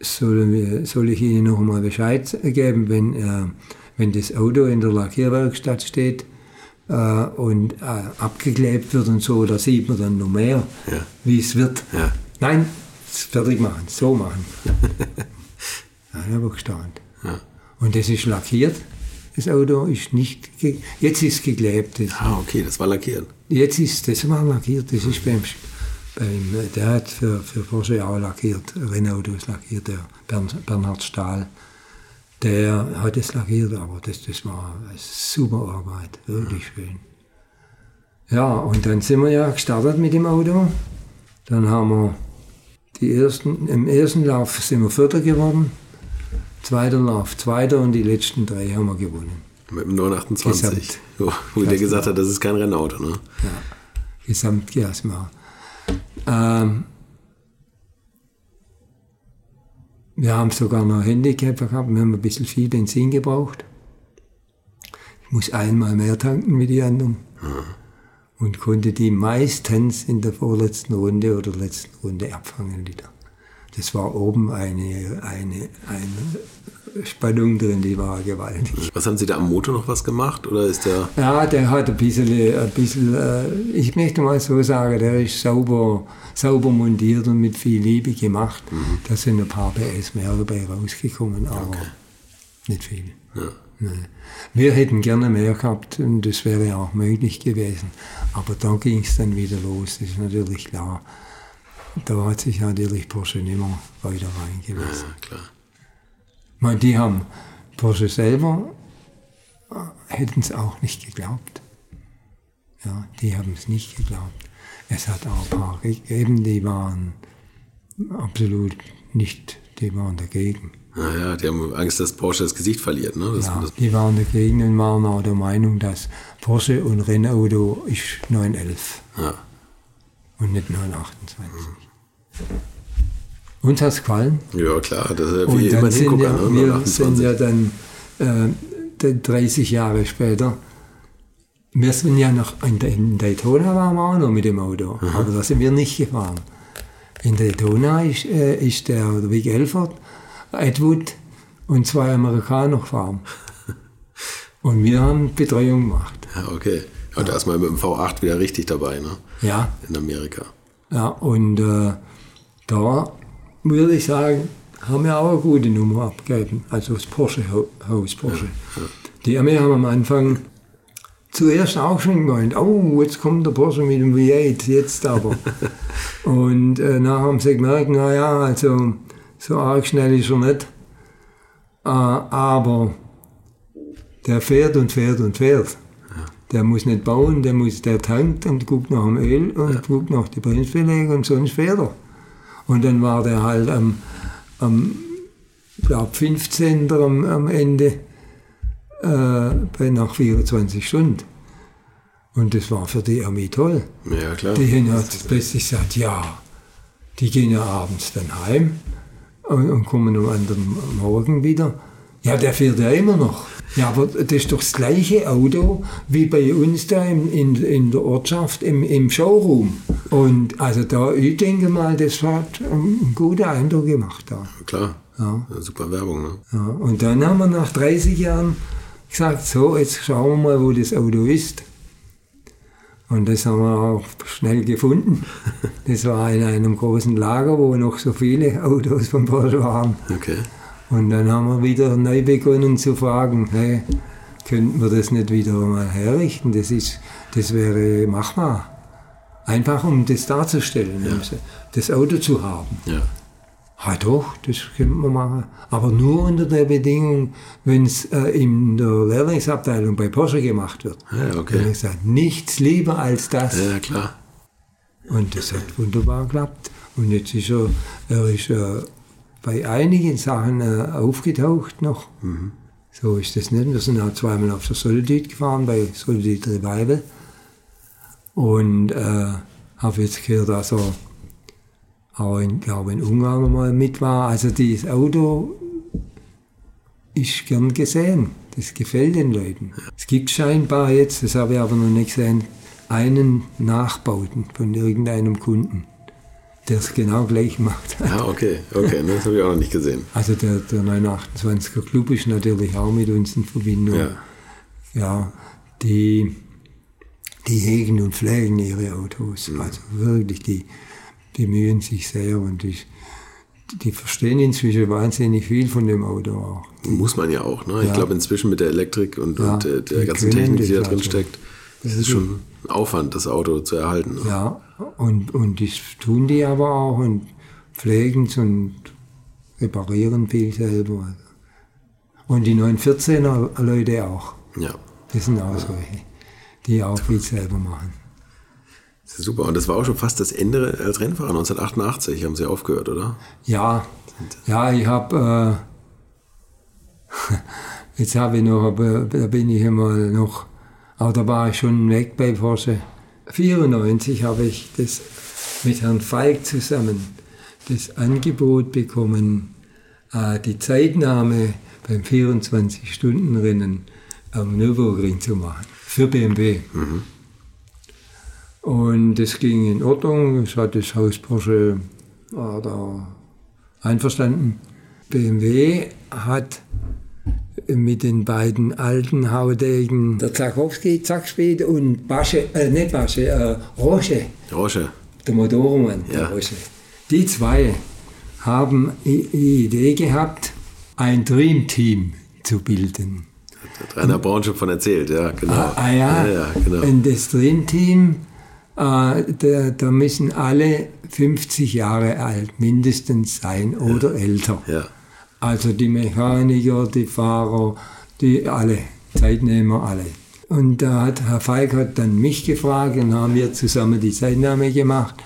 soll, soll ich Ihnen noch mal Bescheid geben, wenn, äh, wenn das Auto in der Lackierwerkstatt steht äh, und äh, abgeklebt wird und so, da sieht man dann noch mehr, ja. wie es wird. Ja. Nein, fertig machen, so machen. ja, ich habe gestaunt. Ja. Und das ist lackiert. Das Auto ist nicht, jetzt ist geklebt. ah, okay, das war lackiert. Jetzt ist, das war lackiert, das ist beim beim, der hat für, für Porsche auch lackiert, Renault lackiert, der Bernhard Stahl. Der hat es lackiert, aber das, das war eine super Arbeit, wirklich schön. Ja, und dann sind wir ja gestartet mit dem Auto. Dann haben wir die ersten, im ersten Lauf sind wir Vierter geworden, zweiter Lauf Zweiter und die letzten drei haben wir gewonnen. Mit dem 928, wo, wo der gesagt hat, das ist kein Rennauto, ne? Ja, Gesamtklasse. Ähm, wir haben sogar noch Handicap gehabt, wir haben ein bisschen viel Benzin gebraucht. Ich muss einmal mehr tanken mit die anderen. Mhm. Und konnte die meistens in der vorletzten Runde oder letzten Runde abfangen wieder. Das war oben eine, eine, eine Spannung drin, die war gewaltig. Was haben Sie da am Motor noch was gemacht? Oder ist der. Ja, der hat ein bisschen, ein bisschen äh, ich möchte mal so sagen, der ist sauber, sauber montiert und mit viel Liebe gemacht. Mhm. Da sind ein paar PS mehr dabei rausgekommen, aber nicht viel. Ja. Wir hätten gerne mehr gehabt und das wäre auch möglich gewesen. Aber da ging es dann wieder los, das ist natürlich klar. Da hat sich natürlich Porsche nicht mehr weiter reingelassen. Ja, klar. Ich meine, die haben Porsche selber äh, hätten es auch nicht geglaubt. Ja, die haben es nicht geglaubt. Es hat auch ein paar gegeben, die waren absolut nicht, die waren dagegen. Naja, die haben Angst, dass Porsche das Gesicht verliert. Ne? Das, Ja, das, die waren dagegen und waren auch der Meinung, dass Porsche und Rennauto ist 911 ja. Und nicht 928. Uns hat es gefallen. ja, klar, das ist ja wie immer Hingucker. ja, ne? wir 928. sind ja dann äh, dann 30 Jahre später. Wir sind ja noch in, Daytona waren wir auch noch mit dem Auto, aber da sind wir nicht gefahren. In Daytona ist, äh, ist der Vic Elford, Edwood und zwei Amerikaner gefahren. Und wir haben Betreuung gemacht. Ja, okay. Ja, da ist man mit dem V8 wieder richtig dabei, ne? Ja, In Amerika. ja und äh, da würde ich sagen, haben wir auch eine gute Nummer abgegeben. Also das Porsche-Haus Porsche. Die haben ja am Anfang zuerst auch schon gemeint, oh, jetzt kommt der Porsche mit dem V8, jetzt aber. und äh, nachher haben sie gemerkt, naja, also so arg schnell ist er nicht. Äh, aber der fährt und fährt und fährt. Der muss nicht bauen, der muss, der tankt und guckt nach dem Öl und guckt nach die Bremsbeläge und sonst fährt er. Und dann war der halt am, am glaub 15. am, am Ende äh, bei nach 24 Stunden. Und das war für die Armee toll. Ja, klar. Die haben ja plötzlich gesagt, ja, die gehen ja abends dann heim und, und kommen am anderen Morgen wieder. Ja, der fährt ja immer noch. Ja, aber das ist doch das gleiche Auto wie bei uns da in, in, in der Ortschaft im, im Showroom. Und also da, ich denke mal, das hat einen guten Eindruck gemacht da. Klar. Ja. Ja, super Werbung, ne? Ja, und dann haben wir nach 30 Jahren gesagt, so, jetzt schauen wir mal, wo das Auto ist. Und das haben wir auch schnell gefunden. Das war in einem großen Lager, wo noch so viele Autos von Porsche waren. Okay. Und dann haben wir wieder neu begonnen zu fragen, hey, könnten wir das nicht wieder mal herrichten? Das, ist, das wäre machbar. Einfach um das darzustellen, um das Auto zu haben. Ja. Ah doch, das könnte man machen. Aber nur unter der Bedingung, wenn es äh, in der Lehrlingsabteilung bei Porsche gemacht wird. Ja, Dann habe okay. ich gesagt, nichts lieber als das. Ja, klar. Und das hat wunderbar geklappt. Und jetzt ist er, er ist äh, bei einigen Sachen äh, aufgetaucht noch. So ist das nicht. Wir sind auch zweimal auf der Solidit gefahren, bei Solidit Revival. Und äh, habe jetzt gehört, dass er auch in, glaube in Ungarn mal mit war. Also dieses Auto ist gern gesehen. Das gefällt den Leuten. Es gibt scheinbar jetzt, das habe ich aber noch nicht gesehen, einen Nachbauten von irgendeinem Kunden, der es genau gleich macht. Ja, okay. Okay, das habe ich auch noch nicht gesehen. Also der, der 928er Club ist natürlich auch mit uns in Verbindung. Ja. Ja, die, die hegen und pflegen ihre Autos. Also wirklich, die bemühen sich sehr und die, die verstehen inzwischen wahnsinnig viel von dem Auto auch. Muss man ja auch, ne? Ich Ja. glaube, inzwischen mit der Elektrik und, Ja, und äh, der die ganzen Technik, die da das drin also. steckt, das ist schon Aufwand, das Auto zu erhalten. Ne? Ja, und, und das tun die aber auch und pflegen es und reparieren viel selber. Und die 914er Leute auch. Ja. Das sind auch solche, die auch viel selber machen. Super. Und das war auch schon fast das Ende als Rennfahrer. 1988 haben Sie aufgehört, oder? Ja, ja, ich habe, äh, jetzt habe ich noch, aber da bin ich einmal noch, aber da war ich schon weg bei Porsche. 94 habe ich das mit Herrn Falk zusammen das Angebot bekommen, äh, die Zeitnahme beim 24-Stunden-Rennen am Nürburgring zu machen, für BMW. Und das ging in Ordnung. Es hat das Haus Porsche war da Einverstanden? BMW hat mit den beiden alten Haudegen, der Zakowski, Zackspeed und Basche, äh, nicht Basche, äh, Roche, Roche. der Motormann, Ja. der Roche. Die zwei haben die Idee gehabt, ein Dreamteam zu bilden. Hat Rainer Braun schon von erzählt, ja, genau. Ah, ah ja, ja, ja genau. und das Dreamteam, äh, da, da müssen alle 50 Jahre alt mindestens sein oder älter. Ja. Also die Mechaniker, die Fahrer, die alle, Zeitnehmer, alle. Und da hat Herr Falk hat dann mich gefragt und haben wir zusammen die Zeitnahme gemacht.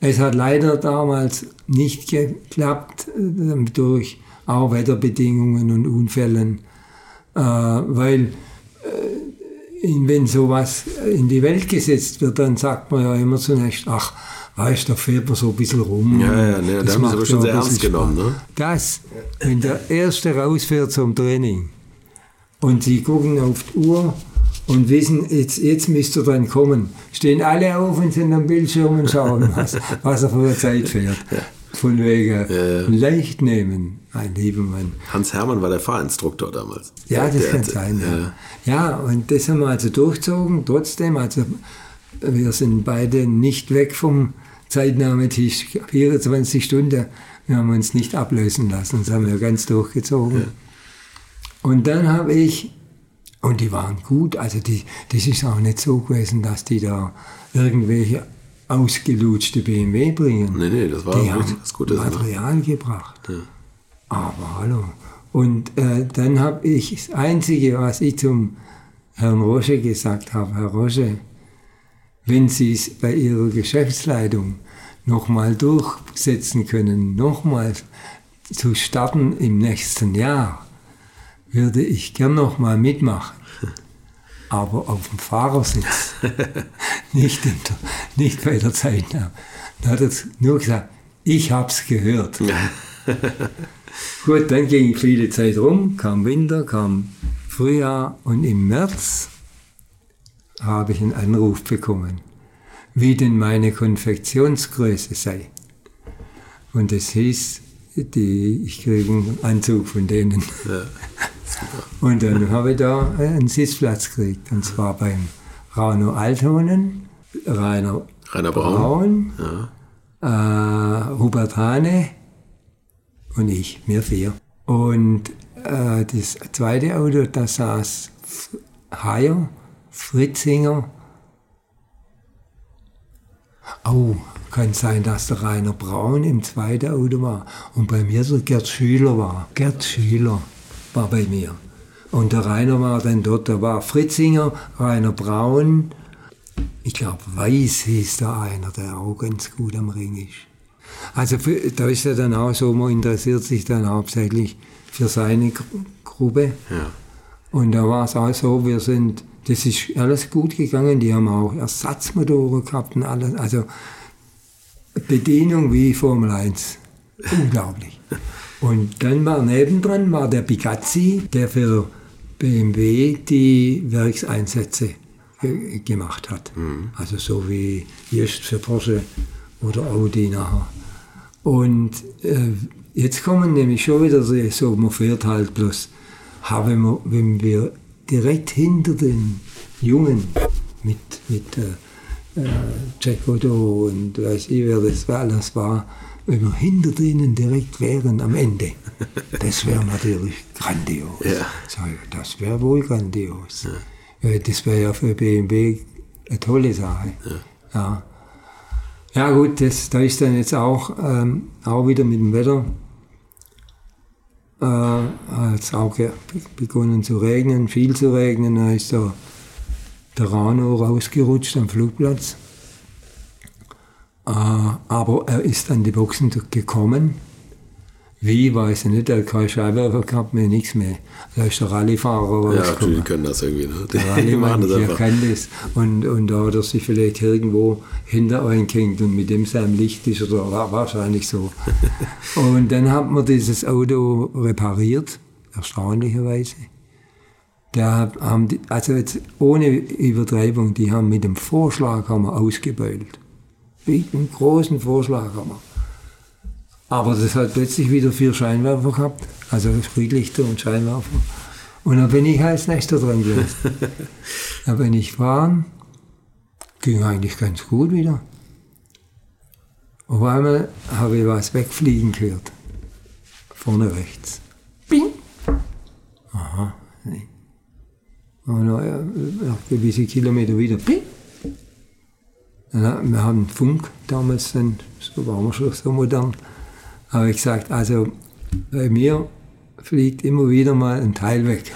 Es hat leider damals nicht geklappt, äh, durch auch Wetterbedingungen und Unfällen, äh, weil äh, wenn sowas in die Welt gesetzt wird, dann sagt man ja immer zunächst, ach, weißt du, da fährt man so ein bisschen rum. Ja, ja, ne, da Das haben sie aber schon ja sehr ernst genommen, ne? Das, wenn der Erste rausfährt zum Training und sie gucken auf die Uhr und wissen, jetzt, jetzt müsst ihr dann kommen, stehen alle auf und sind am Bildschirm und schauen, was, was er für eine Zeit fährt. Von wegen leicht nehmen, mein lieber Mann. Hans Hermann war der Fahrinstruktor damals. Ja, das Der- kann der- sein. Ja. ja, und das haben wir also durchzogen. Trotzdem, also wir sind beide nicht weg vom Zeitnahmetisch. 24 Stunden, wir haben uns nicht ablösen lassen. Das haben wir ganz durchgezogen. Und dann habe ich, und die waren gut, also die, das ist auch nicht so gewesen, dass die da irgendwelche ausgelutschte BMW bringen. Nee, nee, das war die haben was Gutes, ne? Material gebracht. Aber hallo. Und äh, dann habe ich das Einzige, was ich zum Herrn Roche gesagt habe, Herr Roche, wenn Sie es bei Ihrer Geschäftsleitung nochmal durchsetzen können, nochmal zu starten im nächsten Jahr, würde ich gern nochmal mitmachen. Aber auf dem Fahrersitz, nicht, in der, nicht bei der Zeitnahme. Da hat er nur gesagt, ich hab's gehört. Gut, dann ging viele Zeit rum, kam Winter, kam Frühjahr und im März habe ich einen Anruf bekommen, wie denn meine Konfektionsgröße sei. Und es hieß, die, ich kriege einen Anzug von denen. Und dann habe ich da einen Sitzplatz gekriegt, und zwar beim Rano Althonen, Rainer, Rainer Braun. Braun äh, Hubert Hane und ich, wir vier. Und äh, das zweite Auto, da saß Heyer, Fritzinger. Oh, kann sein, dass der Rainer Braun im zweiten Auto war und bei mir so Gerd Schüler war. Gerd Schüler war bei mir. Und der Rainer war dann dort, da war Fritzinger, Rainer Braun, ich glaube, Weiß hieß da einer, der auch ganz gut am Ring ist. Also für, da ist er dann auch so, man interessiert sich dann hauptsächlich für seine Gru- Gruppe. Ja. Und da war es auch so, wir sind, das ist alles gut gegangen, die haben auch Ersatzmotoren gehabt und alles, also Bedienung wie Formel 1. Unglaublich. Und dann war nebendran war der Bigazzi, der für BMW die Werkseinsätze ge- gemacht hat. Also so wie jetzt für Porsche oder Audi nachher. Und äh, jetzt kommen nämlich schon wieder so, so man fährt halt bloß, haben wir, wenn wir direkt hinter den Jungen mit, mit äh, äh, Jack Otto und weiß ich, wer das war, alles war, wenn wir hinter denen direkt wären am Ende, das wäre natürlich grandios. Ja. Das wäre wohl grandios. Ja. Das wäre ja für BMW eine tolle Sache. Ja. Ja gut, das, da ist dann jetzt auch, ähm, auch wieder mit dem Wetter äh, hat auch begonnen zu regnen, viel zu regnen. Da ist der, der Rano rausgerutscht am Flugplatz. Äh, aber er ist an die Boxen gekommen. Wie, weiß ich nicht, er hat keine Scheinwerfer gehabt, mehr nichts mehr. Da ist der Rallyefahrer Ja, rausgekommen. die können das irgendwie, ne? Der Die machen das ich einfach. erkenne das. Und, und da hat er sich vielleicht irgendwo hinter einklingt und mit dem sein Licht ist oder wahrscheinlich so. und dann hat man dieses Auto repariert, erstaunlicherweise. Da haben die, also jetzt ohne Übertreibung, die haben mit dem Vorschlag haben wir ausgebeult. Mit einem großen Vorschlag haben wir Aber das hat plötzlich wieder vier Scheinwerfer gehabt, also Spriglichter und Scheinwerfer. Und dann bin ich als nächster dran gewesen. da bin ich fahren, ging eigentlich ganz gut wieder. Auf einmal habe ich was wegfliegen gehört. Vorne rechts. Bing! Aha. Und nach, nach gewisse Kilometer wieder. Bing! Dann, wir haben Funk damals, dann, so waren wir schon so modern, habe ich gesagt, also bei mir fliegt immer wieder mal ein Teil weg.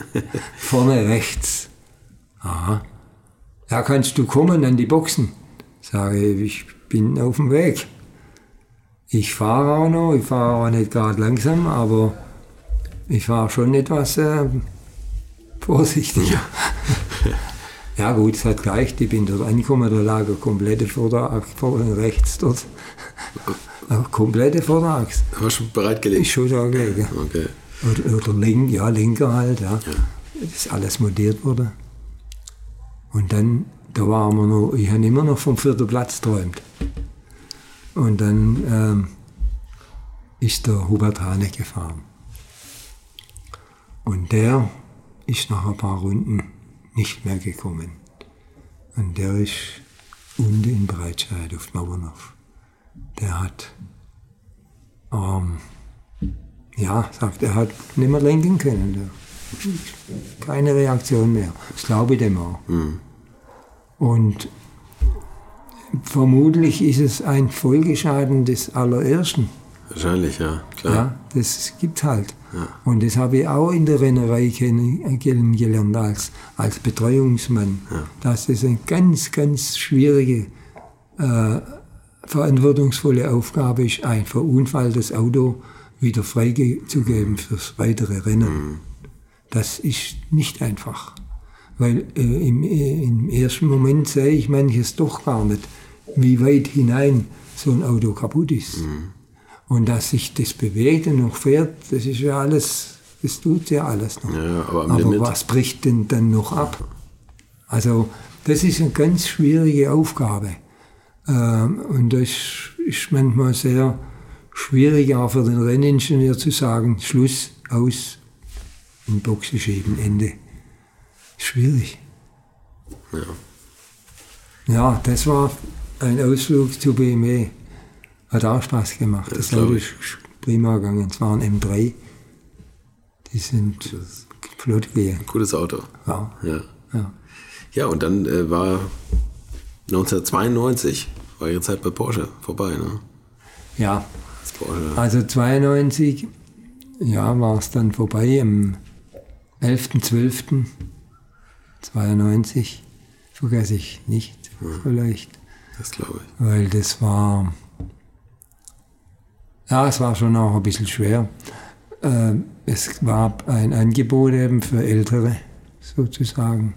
Vorne rechts. Aha. Ja, kannst du kommen an die Boxen? Sage ich, ich bin auf dem Weg. Ich fahre auch noch, ich fahre auch nicht gerade langsam, aber ich fahre schon etwas äh, vorsichtiger. ja gut, es hat gereicht, ich bin dort angekommen, da lag eine komplette Vorderachse vorne rechts dort. Eine komplette Vorderachse. War schon bereitgelegt? Ist schon da gelegen. Okay. Oder, oder Link, ja, Linker halt, ja. Das ist alles modiert worden. Und dann, da waren wir noch, ich habe immer noch vom vierten Platz geträumt. Und dann ähm, ist der Hubert Hane gefahren. Und der ist nach ein paar Runden nicht mehr gekommen. Und der ist unten in Breitscheid auf Mauernhof. Der hat, ähm, ja, sagt, er hat nicht mehr lenken können. Keine Reaktion mehr. Das glaube ich dem auch. Und vermutlich ist es ein Folgeschaden des allerersten. Wahrscheinlich, ja, klar. Ja, das gibt halt. Und das habe ich auch in der Rennerei kennen- kennengelernt als, als Betreuungsmann, dass das eine ganz, ganz schwierige, äh, verantwortungsvolle Aufgabe ist, ein verunfalltes Auto wieder freizugeben fürs weitere Rennen. Das ist nicht einfach. Weil äh, im, äh, im ersten Moment sehe ich manches doch gar nicht, wie weit hinein so ein Auto kaputt ist. Und dass sich das bewegt und noch fährt, das ist ja alles, das tut ja alles noch. Ja, aber aber was bricht denn dann noch ab? Also das ist eine ganz schwierige Aufgabe. Ähm, und das ist manchmal sehr schwierig auch für den Renningenieur zu sagen, Schluss, aus, in Boxen schieben, Ende. Schwierig. Ja, das war ein Ausflug zu BMW. Hat auch Spaß gemacht. Das Das, Auto ist prima gegangen. Es waren M3. Die sind flott gegangen. Gutes Auto. Ja. Ja. Ja. Ja, und dann äh, war 1992, war ihre Zeit bei Porsche vorbei, ne? ja, also 92 ja, war es dann vorbei am 11.12.92. Vergesse ich nicht, vielleicht. Das glaube ich. weil das war, ja, es war schon auch ein bisschen schwer. Ähm, es gab ein Angebot eben für Ältere, sozusagen.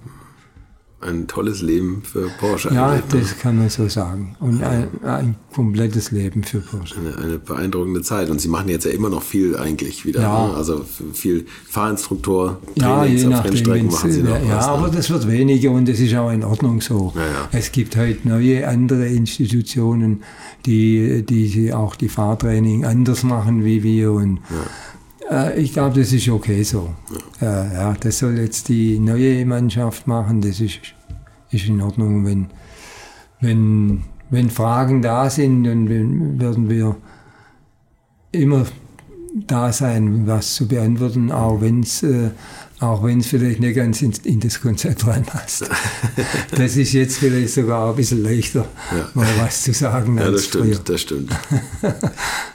Ein tolles Leben für Porsche. Ja, ne? das kann man so sagen. Und ein, ein komplettes Leben für Porsche. Eine, eine beeindruckende Zeit. Und Sie machen jetzt ja immer noch viel eigentlich wieder. Ja. Ne? Also viel Fahrinstruktor, Ja, Trainings je auf nachdem. Rennstrecken machen Sie noch ja, was. aber ne? das wird weniger und das ist auch in Ordnung so. Ja, ja. Es gibt halt neue andere Institutionen, die, die auch die Fahrtraining anders machen wie wir und äh, ich glaube, das ist okay so. Äh, ja, das soll jetzt die neue Mannschaft machen, das ist, ist in Ordnung. Wenn, wenn, wenn Fragen da sind, dann werden wir immer da sein, was zu beantworten, auch wenn es äh, auch wenn es vielleicht nicht ganz in, in das Konzept reinpasst. das ist jetzt vielleicht sogar ein bisschen leichter, Ja. mal was zu sagen Ja, das stimmt, früher. das stimmt. Herr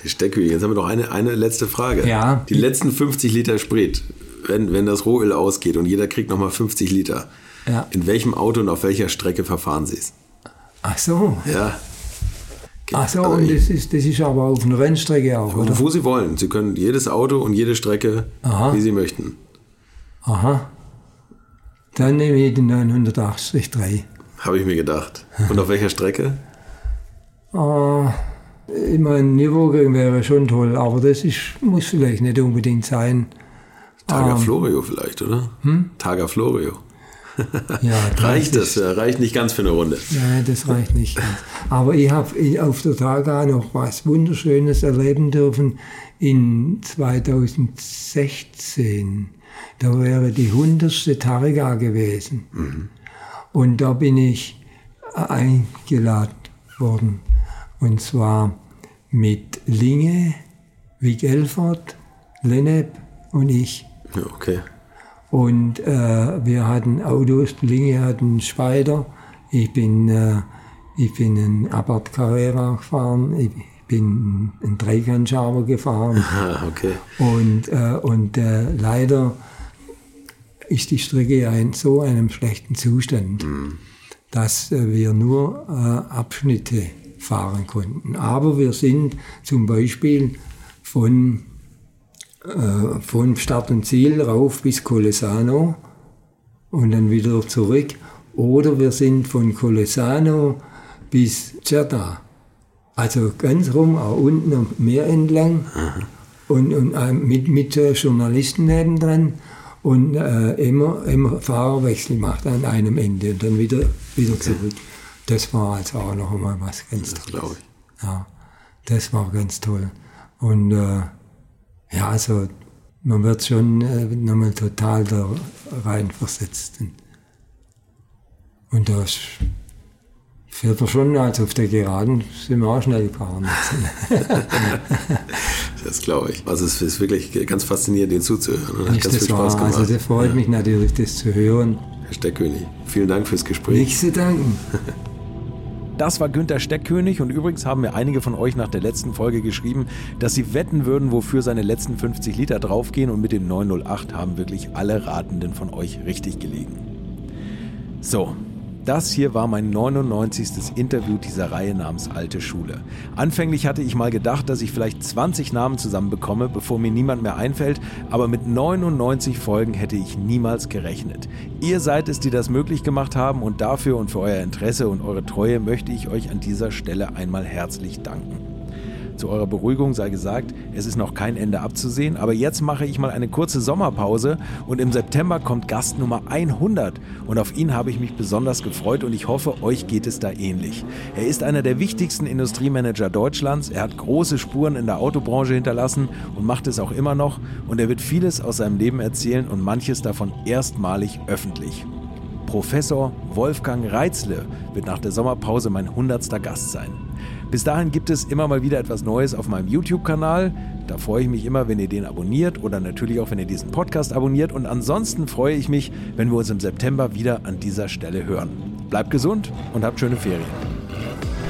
Steckwil, jetzt haben wir noch eine, eine letzte Frage. Ja. Die letzten 50 Liter Sprit, wenn, wenn das Rohöl ausgeht und jeder kriegt nochmal 50 Liter, Ja. in welchem Auto und auf welcher Strecke verfahren Sie es? Ach so, Ja. ach so, Also und ich- das ist, das ist aber auf einer Rennstrecke auch, oder? Wo Sie wollen. Sie können jedes Auto und jede Strecke, Aha. wie Sie möchten. Aha. Dann nehme ich den 980-3. Habe ich mir gedacht. Und auf welcher Strecke? Ah, ich meine, Nürburgring wäre schon toll, aber das ist, muss vielleicht nicht unbedingt sein. Targa Ähm. Florio vielleicht, oder? Hm? Targa Florio. Ja, reicht 30. das? Ja, reicht nicht ganz für eine Runde. Ja, das reicht nicht ganz. Aber ich habe auf der Targa noch was Wunderschönes erleben dürfen in 2016. Da wäre die 100. Targa gewesen. Und da bin ich eingeladen worden. Und zwar mit Linge, Vic Elfert, Lennep und ich. Okay. Und äh, wir hatten Autos, Linge hat einen Spider, ich bin, äh, ich bin einen Abarth Carrera gefahren, ich bin einen Dreikantschaber gefahren Ah, okay. und, äh, und äh, leider ist die Strecke ja in so einem schlechten Zustand, dass äh, wir nur äh, Abschnitte fahren konnten. Aber wir sind zum Beispiel von äh, von Start und Ziel rauf bis Colesano und dann wieder zurück. Oder wir sind von Colesano bis Cerda. Also ganz rum, auch unten am Meer entlang. Und, und äh, mit, mit äh, Journalisten nebendran. Und äh, immer, immer Fahrerwechsel macht an einem Ende und dann wieder, wieder zurück. Das war also auch noch einmal was ganz Das glaube ich. ja, das war ganz toll. Und äh, ja, also man wird schon äh, nochmal total da reinversetzt. Und, und da fährt man schon, also auf der Geraden sind wir auch schnell gefahren. Das glaube ich. Also es ist wirklich ganz faszinierend, den zuzuhören. Hat Nicht ganz das viel Spaß war, gemacht. also das freut mich natürlich, das zu hören. Herr Steckkönig, vielen Dank fürs Gespräch. Nichts zu danken. Das war Günther Steckkönig und übrigens haben mir einige von euch nach der letzten Folge geschrieben, dass sie wetten würden, wofür seine letzten 50 Liter draufgehen und mit dem 908 haben wirklich alle Ratenden von euch richtig gelegen. So, das hier war mein 99. Interview dieser Reihe namens Alte Schule. Anfänglich hatte ich mal gedacht, dass ich vielleicht 20 Namen zusammenbekomme, bevor mir niemand mehr einfällt, aber mit 99 Folgen hätte ich niemals gerechnet. Ihr seid es, die das möglich gemacht haben und dafür und für euer Interesse und eure Treue möchte ich euch an dieser Stelle einmal herzlich danken. Zu eurer Beruhigung sei gesagt, es ist noch kein Ende abzusehen, aber jetzt mache ich mal eine kurze Sommerpause und im September kommt Gast Nummer 100 und auf ihn habe ich mich besonders gefreut und ich hoffe, euch geht es da ähnlich. Er ist einer der wichtigsten Industriemanager Deutschlands, er hat große Spuren in der Autobranche hinterlassen und macht es auch immer noch und er wird vieles aus seinem Leben erzählen und manches davon erstmalig öffentlich. Professor Wolfgang Reitzle wird nach der Sommerpause mein 100. Gast sein. Bis dahin gibt es immer mal wieder etwas Neues auf meinem YouTube-Kanal. Da freue ich mich immer, wenn ihr den abonniert oder natürlich auch, wenn ihr diesen Podcast abonniert. Und ansonsten freue ich mich, wenn wir uns im September wieder an dieser Stelle hören. Bleibt gesund und habt schöne Ferien.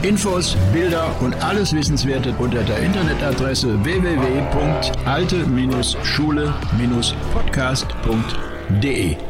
Infos, Bilder und alles Wissenswerte unter der Internetadresse www.alte-schule-podcast.de.